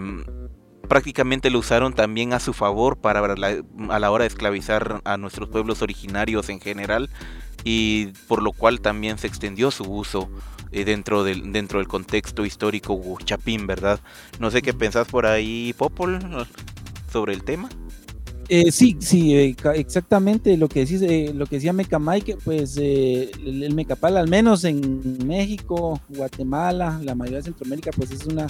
prácticamente lo usaron también a su favor para la, a la hora de esclavizar a nuestros pueblos originarios en general y por lo cual también se extendió su uso eh, dentro, del, dentro del contexto histórico chapín, ¿verdad? No sé qué pensás por ahí, Popol, sobre el tema. Eh, sí, sí, eh, exactamente lo que decís, eh, lo que decía Meca Mike, pues el, el Mecapal, al menos en México, Guatemala, la mayoría de Centroamérica, pues es una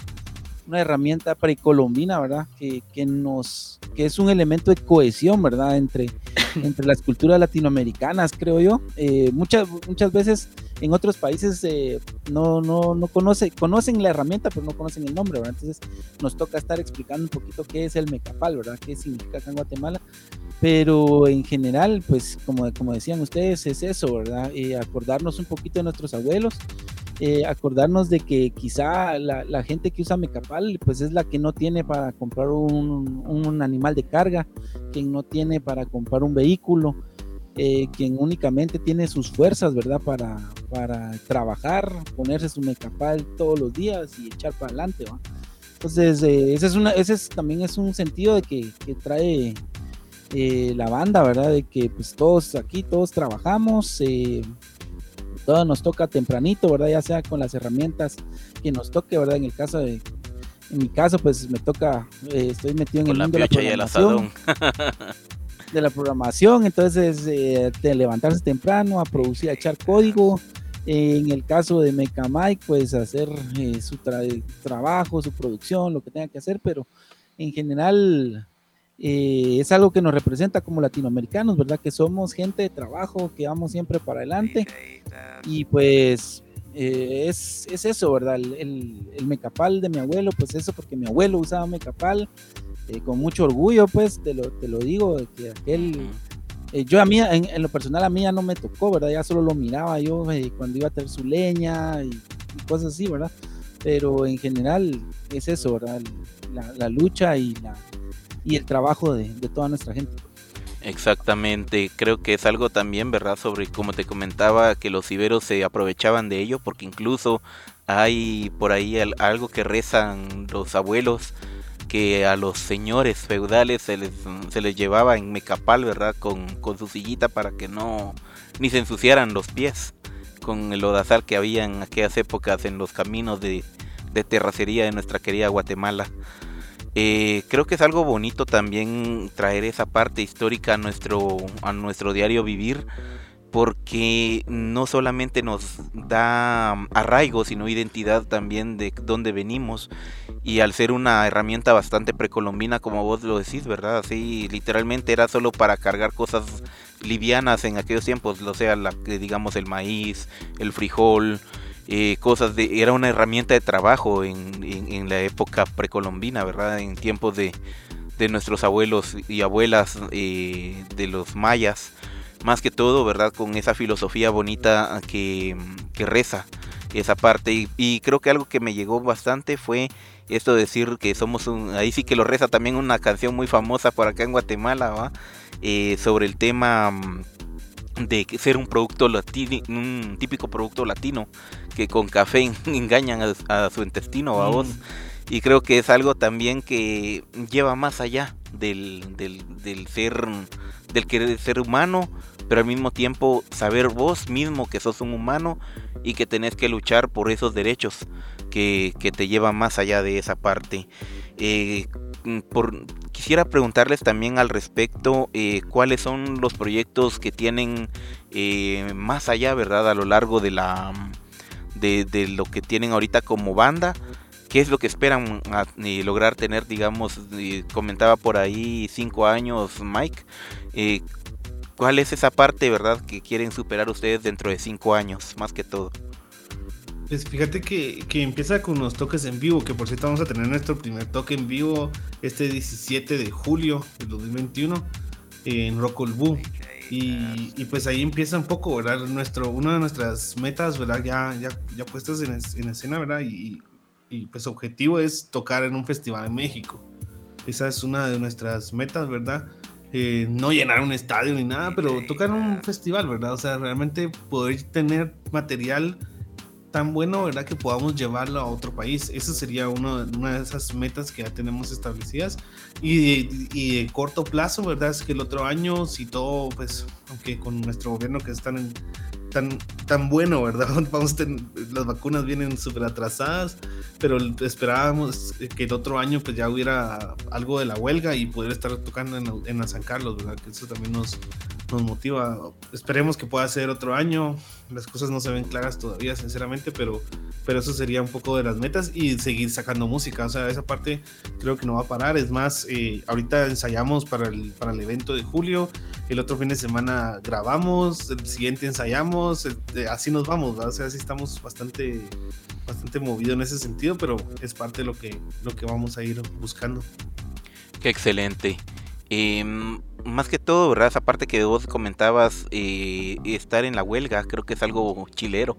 una herramienta precolombina, ¿verdad? Que, que, nos, que es un elemento de cohesión, ¿verdad? Entre, entre las culturas latinoamericanas, creo yo. Eh, muchas, muchas veces en otros países eh, no, no, no conoce, conocen la herramienta, pero no conocen el nombre, ¿verdad? Entonces nos toca estar explicando un poquito qué es el mecapal, ¿verdad? ¿Qué significa acá en Guatemala? Pero en general, pues como, como decían ustedes, es eso, ¿verdad? Eh, acordarnos un poquito de nuestros abuelos, eh, acordarnos de que quizá la, la, gente que usa Mecapal pues es la que no tiene para comprar un, un animal de carga, quien no tiene para comprar un vehículo, eh, quien únicamente tiene sus fuerzas, ¿verdad? Para, para trabajar, ponerse su Mecapal todos los días y echar para adelante, ¿va? Entonces, eh, ese, es una, ese es, también es un sentido de que, que trae la banda, ¿verdad? De que pues todos aquí, todos trabajamos, todo nos toca tempranito, ¿verdad? Ya sea con las herramientas que nos toque, ¿verdad? En el caso de, en mi caso, pues me toca, eh, estoy metido en con el la mundo de la programación. de la programación, entonces eh, de levantarse temprano, a producir, a echar código. Eh, en el caso de Mecamike, pues hacer eh, su tra trabajo, su producción, lo que tenga que hacer, pero en general eh, es algo que nos representa como latinoamericanos, ¿verdad? Que somos gente de trabajo, que vamos siempre para adelante. Y pues eh, es, es, eso, ¿verdad? El, el, mecapal de mi abuelo, pues eso, porque mi abuelo usaba mecapal, eh, con mucho orgullo, pues te lo, te lo digo, que aquel... yo a mí, en, lo personal, a mí ya no me tocó, ¿verdad? Ya solo lo miraba yo cuando iba a tener su leña y, cosas así, ¿verdad? Pero en general es eso, ¿verdad? La, la lucha y la, y el trabajo de, toda nuestra gente. Exactamente, creo que es algo también, ¿verdad? Sobre, como te comentaba, que los iberos se aprovechaban de ello, porque incluso hay por ahí algo que rezan los abuelos, que a los señores feudales se les, se les llevaba en mecapal, ¿verdad? Con, con su sillita para que no, ni se ensuciaran los pies, con el odazal que había en aquellas épocas en los caminos de, de terracería de nuestra querida Guatemala. Eh, creo que es algo bonito también traer esa parte histórica a nuestro, a nuestro diario vivir, porque no solamente nos da arraigo, sino identidad también de dónde venimos. Y al ser una herramienta bastante precolombina, como vos lo decís, ¿verdad? Así literalmente era solo para cargar cosas livianas en aquellos tiempos, o sea, la, digamos el maíz, el frijol, eh, cosas de, era una herramienta de trabajo en, en, la época precolombina, ¿verdad? En tiempos de, de nuestros abuelos y abuelas eh, de los mayas, más que todo, ¿verdad? Con esa filosofía bonita que, que reza esa parte y, creo que algo que me llegó bastante fue esto de decir que somos un, ahí sí que lo reza también una canción muy famosa por acá en Guatemala, ¿va? Eh, sobre el tema de ser un producto latino, un típico producto latino que con café engañan a, su intestino, a vos. Mm. Y creo que es algo también que lleva más allá del, del, ser, del querer ser humano, pero al mismo tiempo saber vos mismo que sos un humano y que tenés que luchar por esos derechos que, que te llevan más allá de esa parte. Eh, por, quisiera preguntarles también al respecto eh, cuáles son los proyectos que tienen eh, más allá, ¿verdad? A lo largo de la de, lo que tienen ahorita como banda. ¿Qué es lo que esperan eh, lograr tener, digamos, comentaba por ahí cinco años Mike? ¿Cuál es esa parte, verdad, que quieren superar ustedes dentro de cinco años, más que todo? Pues fíjate que, empieza con los toques en vivo, que por cierto vamos a tener nuestro primer toque en vivo este 17 de julio del 2021 en Rock Boo. Y, y, pues ahí empieza un poco, ¿verdad? Nuestro, una de nuestras metas, ¿verdad? Ya, ya, ya puestas en, en escena, ¿verdad? Y, y, pues objetivo es tocar en un festival en México. Esa es una de nuestras metas, ¿verdad? Eh, no llenar un estadio ni nada, pero tocar en un festival, ¿verdad? O sea, realmente poder tener material tan bueno, ¿verdad? Que podamos llevarlo a otro país. Esa sería una de esas metas que ya tenemos establecidas. Y, y, de corto plazo, ¿verdad? Es que el otro año, si todo, pues, aunque con nuestro gobierno que están tan, tan bueno, ¿verdad? Vamos las vacunas vienen súper atrasadas, pero esperábamos que el otro año pues ya hubiera algo de la huelga y poder estar tocando en, en San Carlos, ¿verdad? Que eso también nos, nos motiva. Esperemos que pueda ser otro año. Las cosas no se ven claras todavía, sinceramente, pero, pero eso sería un poco de las metas y seguir sacando música. O sea, esa parte creo que no va a parar. Es más, eh, ahorita ensayamos para el, para el evento de julio. El otro fin de semana grabamos. El siguiente ensayamos. Eh, así nos vamos, O sea, así estamos bastante, bastante movidos en ese sentido, pero es parte de lo que, lo que vamos a ir buscando. Qué excelente. Em, más que todo, ¿verdad? Esa parte que vos comentabas, eh, estar en la huelga, creo que es algo chilero,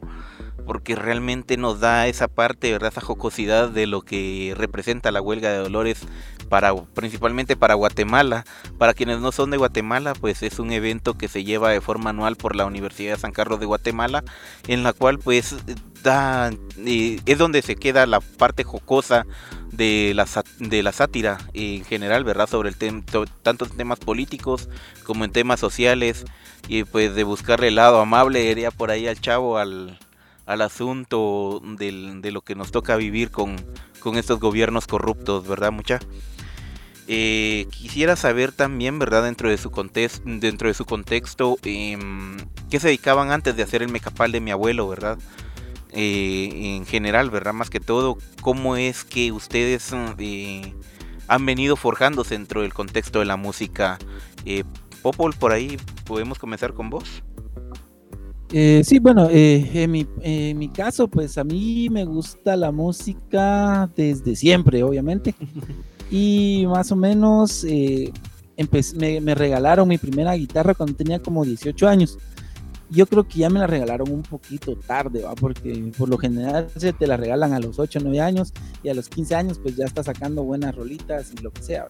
porque realmente nos da esa parte, ¿verdad? Esa jocosidad de lo que representa la huelga de Dolores, para, principalmente para Guatemala. Para quienes no son de Guatemala, pues es un evento que se lleva de forma anual por la Universidad de San Carlos de Guatemala, en la cual pues es donde se queda la parte jocosa de la, de la sátira en general, ¿verdad? Sobre el tema, tanto en temas políticos como en temas sociales y pues de buscarle el lado amable, iría por ahí al chavo, al, al asunto de lo que nos toca vivir con, con estos gobiernos corruptos, ¿verdad, mucha? Eh, quisiera saber también, ¿verdad? Dentro de su, contexto, dentro de su contexto, eh, ¿qué se dedicaban antes de hacer el mecapal de mi abuelo, ¿verdad? Eh, en general, ¿verdad? Más que todo, ¿cómo es que ustedes eh, han venido forjándose dentro del contexto de la música. Eh, Popol, por ahí podemos comenzar con vos. Eh, sí, bueno, eh, en, mi, en, mi, caso, pues a mí me gusta la música desde siempre, obviamente. Y más o menos me, me, regalaron mi primera guitarra cuando tenía como 18 años. Yo creo que ya me la regalaron un poquito tarde, ¿va? porque por lo general se te la regalan a los 8 o 9 años y a los 15 años pues ya está sacando buenas rolitas y lo que sea.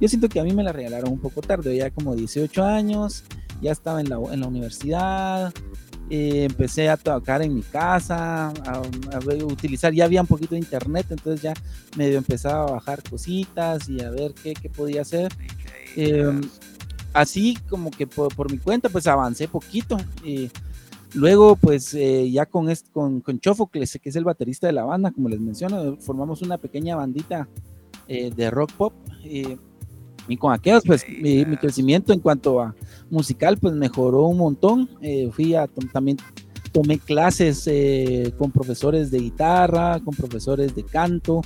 Yo siento que a mí me la regalaron un poco tarde, ya como 18 años, ya estaba en la, en la universidad, eh, empecé a tocar en mi casa, a, a, utilizar, ya había un poquito de internet, entonces ya medio empezaba a bajar cositas y a ver qué, qué podía hacer. Eh, así como que por, por, mi cuenta, pues avancé poquito. Eh, luego, pues eh, ya con, este, con, con Chofocles, que es el baterista de la banda, como les menciono, formamos una pequeña bandita de rock pop y con aquellos, pues mi, mi, crecimiento en cuanto a musical, pues mejoró un montón. Eh, fui a también tomé clases eh, con profesores de guitarra, con profesores de canto.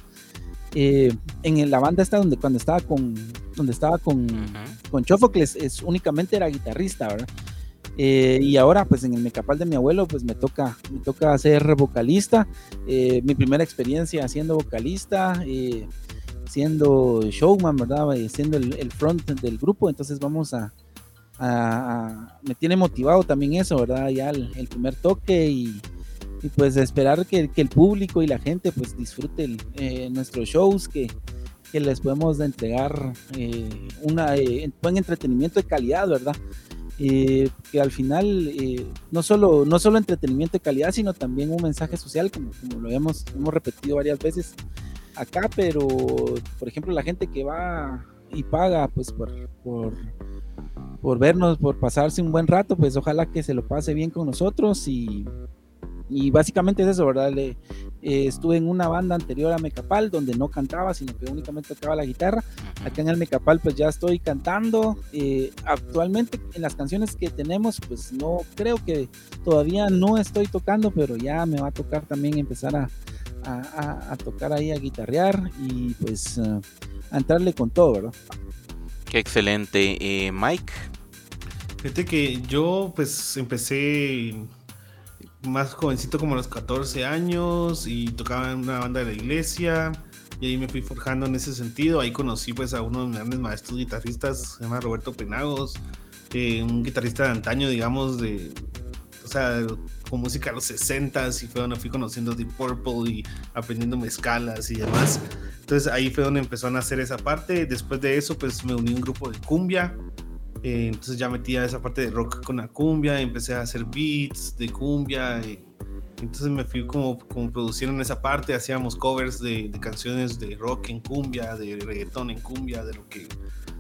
Eh, en la banda esta donde cuando estaba con donde estaba con, uh -huh. con Chofocles es únicamente era guitarrista, ¿verdad? Eh, y ahora pues en el mecapal de mi abuelo pues me toca me toca ser vocalista eh, mi primera experiencia siendo vocalista eh, siendo showman, ¿verdad? Siendo el, el, front del grupo, entonces vamos a, a, a, me tiene motivado también eso, ¿verdad? Ya el, el primer toque y, y, pues esperar que, que, el público y la gente pues disfrute eh, nuestros shows, que, que, les podemos entregar eh, eh, buen entretenimiento de calidad, ¿verdad? Eh, que al final no, solo, no solo entretenimiento de calidad, sino también un mensaje social, como, como lo hemos, hemos repetido varias veces acá, pero por ejemplo la gente que va y paga pues por, por, por vernos, por pasarse un buen rato, pues ojalá que se lo pase bien con nosotros y, y básicamente es eso, ¿verdad? Le, eh, estuve en una banda anterior a Mecapal donde no cantaba, sino que únicamente tocaba la guitarra. Acá en el Mecapal pues ya estoy cantando. Eh, actualmente en las canciones que tenemos pues no creo que todavía no estoy tocando, pero ya me va a tocar también empezar a, a, a, a tocar ahí, a guitarrear y pues uh, a entrarle con todo, ¿verdad? Qué excelente. Eh, Mike. Fíjate que yo pues empecé más jovencito como a los 14 años y tocaba en una banda de la iglesia y ahí me fui forjando en ese sentido. Ahí conocí pues a uno de mis grandes maestros guitarristas, se llama Roberto Penagos, eh, un guitarrista de antaño, digamos, de, o sea, con música de los 60 y fue donde fui conociendo Deep Purple y aprendiendo escalas y demás. Entonces ahí fue donde empezó a nacer esa parte. Después de eso, pues me uní a un grupo de cumbia. Eh, entonces ya metía esa parte de rock con la cumbia, empecé a hacer beats de cumbia. Y, entonces me fui como, como produciendo en esa parte, hacíamos covers de, de, canciones de rock en cumbia, de reggaetón en cumbia, de lo que,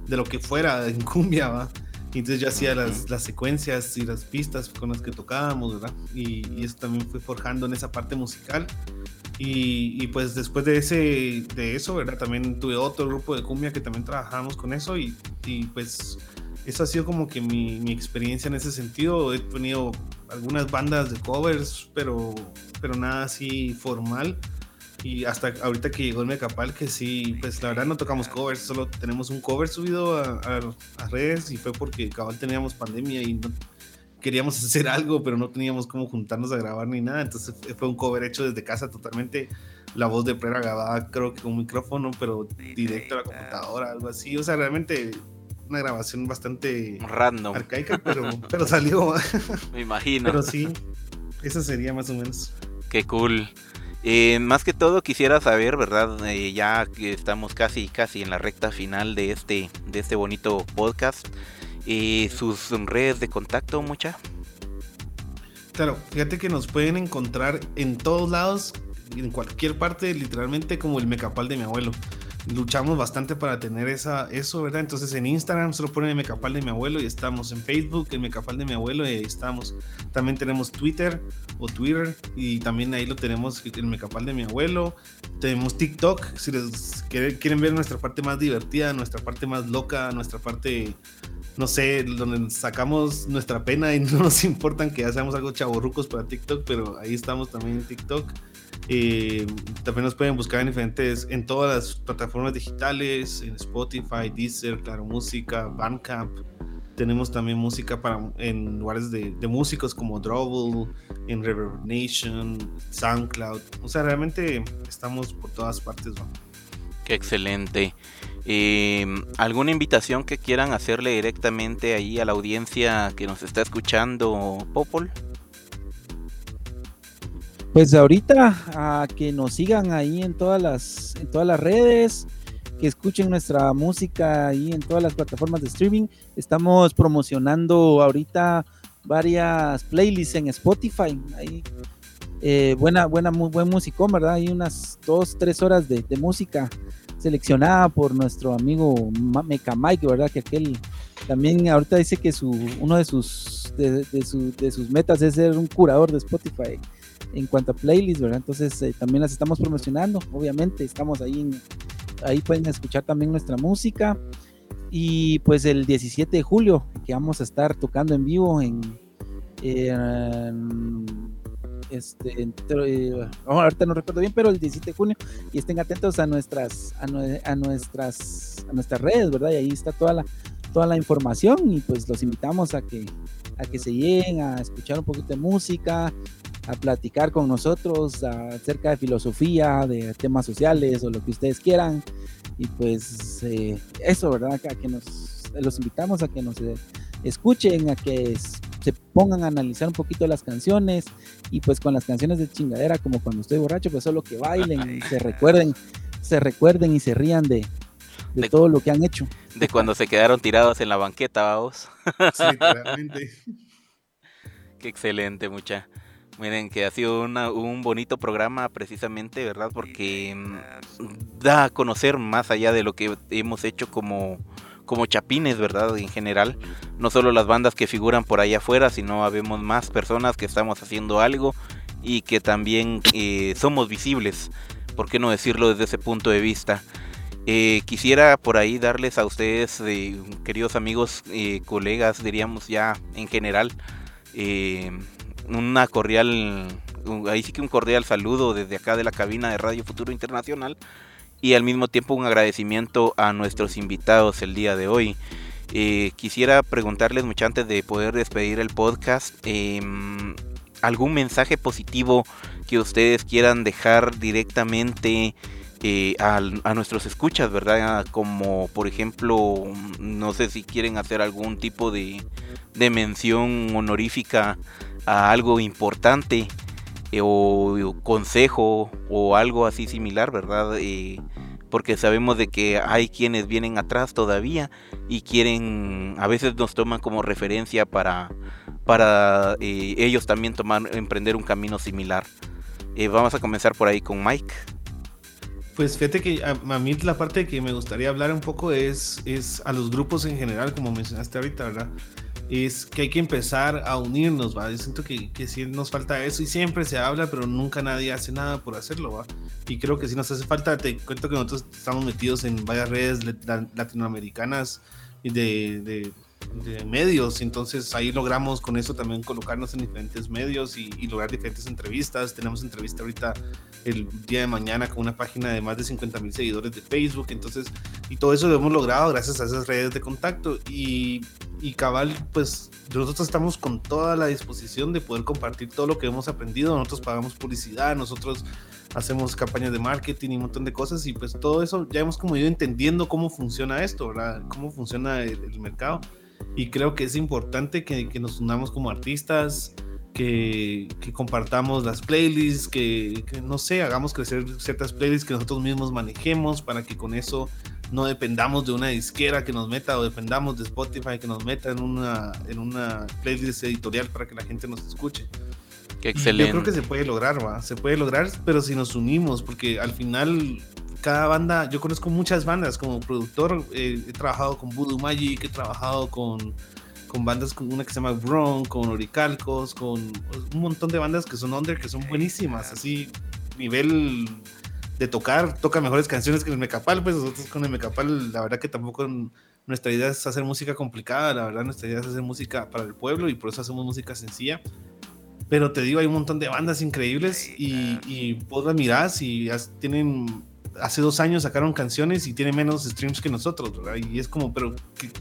de lo que fuera en cumbia, ¿va? Entonces yo hacía las, las, secuencias y las pistas con las que tocábamos, ¿verdad? Y, y, eso también fue forjando en esa parte musical. Y, y, pues después de, ese, de eso, ¿verdad? También tuve otro grupo de cumbia que también trabajamos con eso y, y pues eso ha sido como que mi, mi, experiencia en ese sentido. He tenido algunas bandas de covers, pero, pero nada así formal. Y hasta ahorita que llegó el Mecapal, que sí, pues la verdad no tocamos covers, solo tenemos un cover subido a, a, a redes y fue porque cabal teníamos pandemia y no, queríamos hacer algo, pero no teníamos cómo juntarnos a grabar ni nada. Entonces fue un cover hecho desde casa totalmente. La voz de Prera grabada, creo que con un micrófono, pero directo a la computadora, algo así. O sea, realmente una grabación bastante random, arcaica, pero, pero salió. Me imagino. Pero sí, eso sería más o menos. Qué cool. Eh, más que todo quisiera saber, ¿verdad? Eh, ya que estamos casi, casi en la recta final de este, de este bonito podcast. Eh, sus redes de contacto, mucha. Claro, fíjate que nos pueden encontrar en todos lados, en cualquier parte, literalmente como el mecapal de mi abuelo luchamos bastante para tener esa, eso, ¿verdad? Entonces en Instagram solo ponen el Mecapal de mi abuelo y estamos. En Facebook, el Mecapal de mi abuelo y ahí estamos. También tenemos Twitter o Twitter y también ahí lo tenemos, el Mecapal de mi abuelo. Tenemos TikTok, si les quieren ver nuestra parte más divertida, nuestra parte más loca, nuestra parte, no sé, donde sacamos nuestra pena y no nos importan que hacemos algo chaborrucos para TikTok, pero ahí estamos también en TikTok. Eh, también nos pueden buscar en diferentes, en todas las plataformas digitales, en Spotify, Deezer, Claro Música, Bandcamp. Tenemos también música para, en lugares de, músicos como Drobble, en Reverb Nation, SoundCloud. O sea, realmente estamos por todas partes. ¿no? Qué excelente. Eh, ¿Alguna invitación que quieran hacerle directamente ahí a la audiencia que nos está escuchando, Popol? Pues ahorita a que nos sigan ahí en todas las, en todas las redes, que escuchen nuestra música ahí en todas las plataformas de streaming. Estamos promocionando ahorita varias playlists en Spotify. Eh, buena, buena, muy buen musicón, ¿verdad? Hay unas dos, tres horas de, música seleccionada por nuestro amigo Meca Mike, ¿verdad? Que aquel también ahorita dice que su, uno de sus, de, de sus metas es ser un curador de Spotify en cuanto a playlists, ¿verdad? Entonces eh, también las estamos promocionando, obviamente, estamos ahí, en, ahí pueden escuchar también nuestra música. Y pues el 17 de julio, que vamos a estar tocando en vivo en, en este, entre, oh, ahorita no recuerdo bien, pero el 17 de junio, y estén atentos a nuestras, a, a, nuestras, a nuestras redes, ¿verdad? Y ahí está toda la, toda la información y pues los invitamos a que, a que se lleguen a escuchar un poquito de música, a platicar con nosotros acerca de filosofía, de temas sociales o lo que ustedes quieran. Y pues eh, eso, ¿verdad? A que nos, los invitamos a que nos eh, escuchen, a que se pongan a analizar un poquito las canciones. Y pues con las canciones de chingadera como cuando estoy borracho pues solo que bailen y se recuerden se recuerden y se rían de, de, de todo lo que han hecho. de cuando se quedaron tirados en la banqueta vamos. Sí, realmente qué excelente mucha Miren que ha sido una, un bonito programa precisamente, ¿verdad? Porque mm, da a conocer más allá de lo que hemos hecho como, como chapines, ¿verdad? En general, no solo las bandas que figuran por allá afuera, sino habemos más personas que estamos haciendo algo y que también eh, somos visibles, ¿por qué no decirlo desde ese punto de vista? Eh, quisiera por ahí darles a ustedes, eh, queridos amigos, eh, colegas, diríamos ya en general, una cordial, ahí sí que un cordial saludo desde acá de la cabina de Radio Futuro Internacional y al mismo tiempo un agradecimiento a nuestros invitados el día de hoy. Eh, quisiera preguntarles mucho antes de poder despedir el podcast, eh, algún mensaje positivo que ustedes quieran dejar directamente eh, a, a, nuestros escuchas, ¿verdad? Como por ejemplo, no sé si quieren hacer algún tipo de, de mención honorífica a algo importante eh, o, consejo o algo así similar, ¿verdad? Eh, porque sabemos de que hay quienes vienen atrás todavía y quieren, a veces nos toman como referencia para, para eh, ellos también tomar, emprender un camino similar. Vamos a comenzar por ahí con Mike. Pues fíjate que a, a, mí la parte que me gustaría hablar un poco es, es a los grupos en general, como mencionaste ahorita, ¿verdad? Es que hay que empezar a unirnos, ¿va? Yo siento que, que sí nos falta eso y siempre se habla, pero nunca nadie hace nada por hacerlo, ¿va? Y creo que sí nos hace falta, te cuento que nosotros estamos metidos en varias redes latinoamericanas y de, de, de medios, entonces ahí logramos con eso también colocarnos en diferentes medios y, y, lograr diferentes entrevistas. Tenemos entrevista ahorita el día de mañana con una página de más de 50 mil seguidores de Facebook, entonces, y todo eso lo hemos logrado gracias a esas redes de contacto. Y, y cabal, pues nosotros estamos con toda la disposición de poder compartir todo lo que hemos aprendido, nosotros pagamos publicidad, nosotros hacemos campañas de marketing y un montón de cosas y pues todo eso ya hemos como ido entendiendo cómo funciona esto, ¿verdad? Cómo funciona el, el mercado. Y creo que es importante que, que nos unamos como artistas, que, que, compartamos las playlists, que, que, no sé, hagamos crecer ciertas playlists que nosotros mismos manejemos para que con eso no dependamos de una disquera que nos meta o dependamos de Spotify que nos meta en una, en una playlist editorial para que la gente nos escuche. Qué excelente. Yo creo que se puede lograr, ¿va? Se puede lograr, pero si nos unimos, porque al final cada banda, yo conozco muchas bandas como productor, eh, he trabajado con Voodoo Magic, he trabajado con, con bandas, con una que se llama Bron, con Oricalcos, con un montón de bandas que son under, que son buenísimas, así nivel de tocar, toca mejores canciones que el Mecapal, pues nosotros con el Mecapal, la verdad que tampoco nuestra idea es hacer música complicada, la verdad nuestra idea es hacer música para el pueblo y por eso hacemos música sencilla. Pero te digo, hay un montón de bandas increíbles y, y vos las mirás y tienen hace dos años sacaron canciones y tienen menos streams que nosotros, ¿verdad? Y es como, pero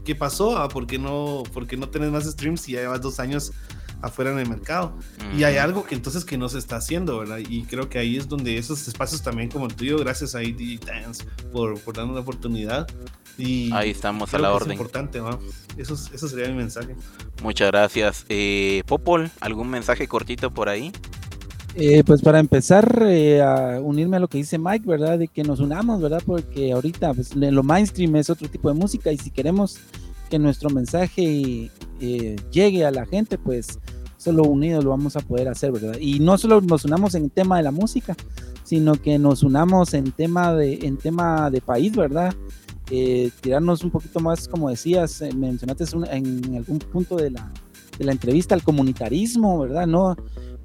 ¿qué, pasó? Ah, ¿Por qué no, por qué no tenés más streams y ya llevas dos años afuera en el mercado? Y hay algo que entonces que no se está haciendo, ¿verdad? Y creo que ahí es donde esos espacios también como el tuyo, gracias a ID Dance por, por darnos la oportunidad. Y ahí estamos a la orden. Es importante, ¿no? Eso, eso sería mi mensaje. Muchas gracias. Eh, Popol, ¿algún mensaje cortito por ahí? Eh, pues para empezar eh, a unirme a lo que dice Mike, ¿verdad? De que nos unamos, ¿verdad? Porque ahorita pues, lo mainstream es otro tipo de música y si queremos que nuestro mensaje eh, llegue a la gente, pues solo unidos lo vamos a poder hacer, ¿verdad? Y no solo nos unamos en tema de la música, sino que nos unamos en tema de, en tema de país, ¿verdad? tirarnos un poquito más, como decías, mencionaste en algún punto de la, de la entrevista, al comunitarismo, ¿verdad? No,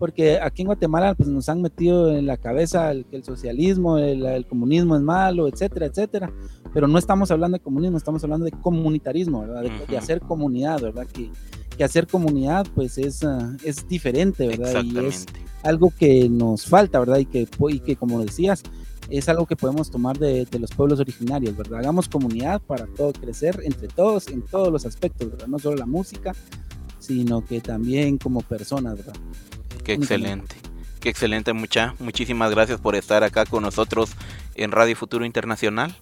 porque aquí en Guatemala pues, nos han metido en la cabeza que el socialismo, el, comunismo es malo, etcétera, etcétera, pero no estamos hablando de comunismo, estamos hablando de comunitarismo, ¿verdad? De, hacer comunidad, ¿verdad? Que, que hacer comunidad pues es, ah, es diferente, ¿verdad? Y es algo que nos falta, ¿verdad? Y que, y que como decías, es algo que podemos tomar de, de, los pueblos originarios, ¿verdad? Hagamos comunidad para todo crecer entre todos, en todos los aspectos, ¿verdad? No solo la música, sino que también como personas, ¿verdad? Qué excelente. Qué excelente, mucha. Muchísimas gracias por estar acá con nosotros en Radio Futuro Internacional.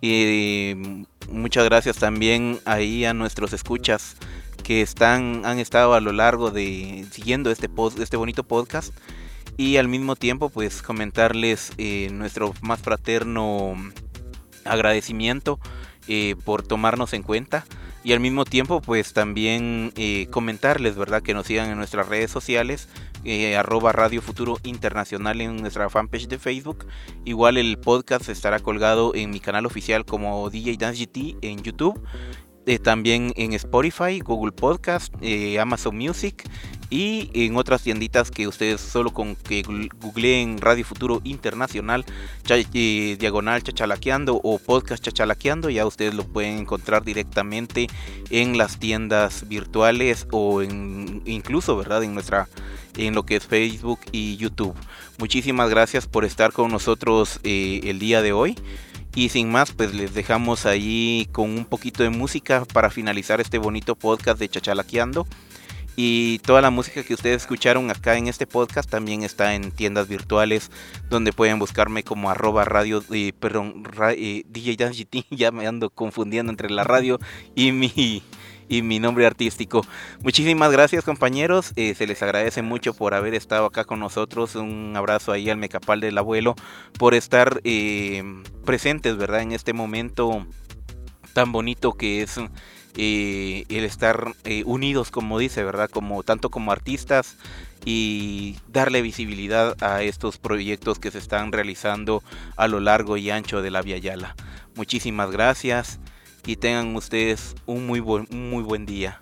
Y muchas gracias también ahí a nuestros escuchas que están, han estado a lo largo de siguiendo este, este bonito podcast. Y al mismo tiempo, pues comentarles eh, nuestro más fraterno agradecimiento eh, por tomarnos en cuenta y al mismo tiempo pues también eh, comentarles verdad que nos sigan en nuestras redes sociales eh, arroba Radio Futuro Internacional en nuestra fanpage de Facebook. Igual el podcast estará colgado en mi canal oficial como DJ Dance GT en YouTube eh, también en Spotify, Google Podcast, eh, Amazon Music y en otras tienditas que ustedes solo con que googleen Radio Futuro Internacional, eh, diagonal chachalaqueando o podcast chachalaqueando, ya ustedes lo pueden encontrar directamente en las tiendas virtuales o en, incluso, ¿verdad? En nuestra en lo que es Facebook y YouTube. Muchísimas gracias por estar con nosotros el día de hoy. Y sin más, pues les dejamos ahí con un poquito de música para finalizar este bonito podcast de Chachalaqueando. Y toda la música que ustedes escucharon acá en este podcast también está en tiendas virtuales donde pueden buscarme como arroba radio, eh, perdón, eh, DJ ya me ando confundiendo entre la radio y mi, y mi nombre artístico. Muchísimas gracias compañeros, eh, se les agradece mucho por haber estado acá con nosotros. Un abrazo ahí al mecapal del abuelo por estar eh, presentes, ¿verdad? En este momento tan bonito que es eh, el estar unidos, como dice, ¿verdad? Como tanto como artistas y darle visibilidad a estos proyectos que se están realizando a lo largo y ancho de la Via Yala. Muchísimas gracias y tengan ustedes un muy buen, muy buen día.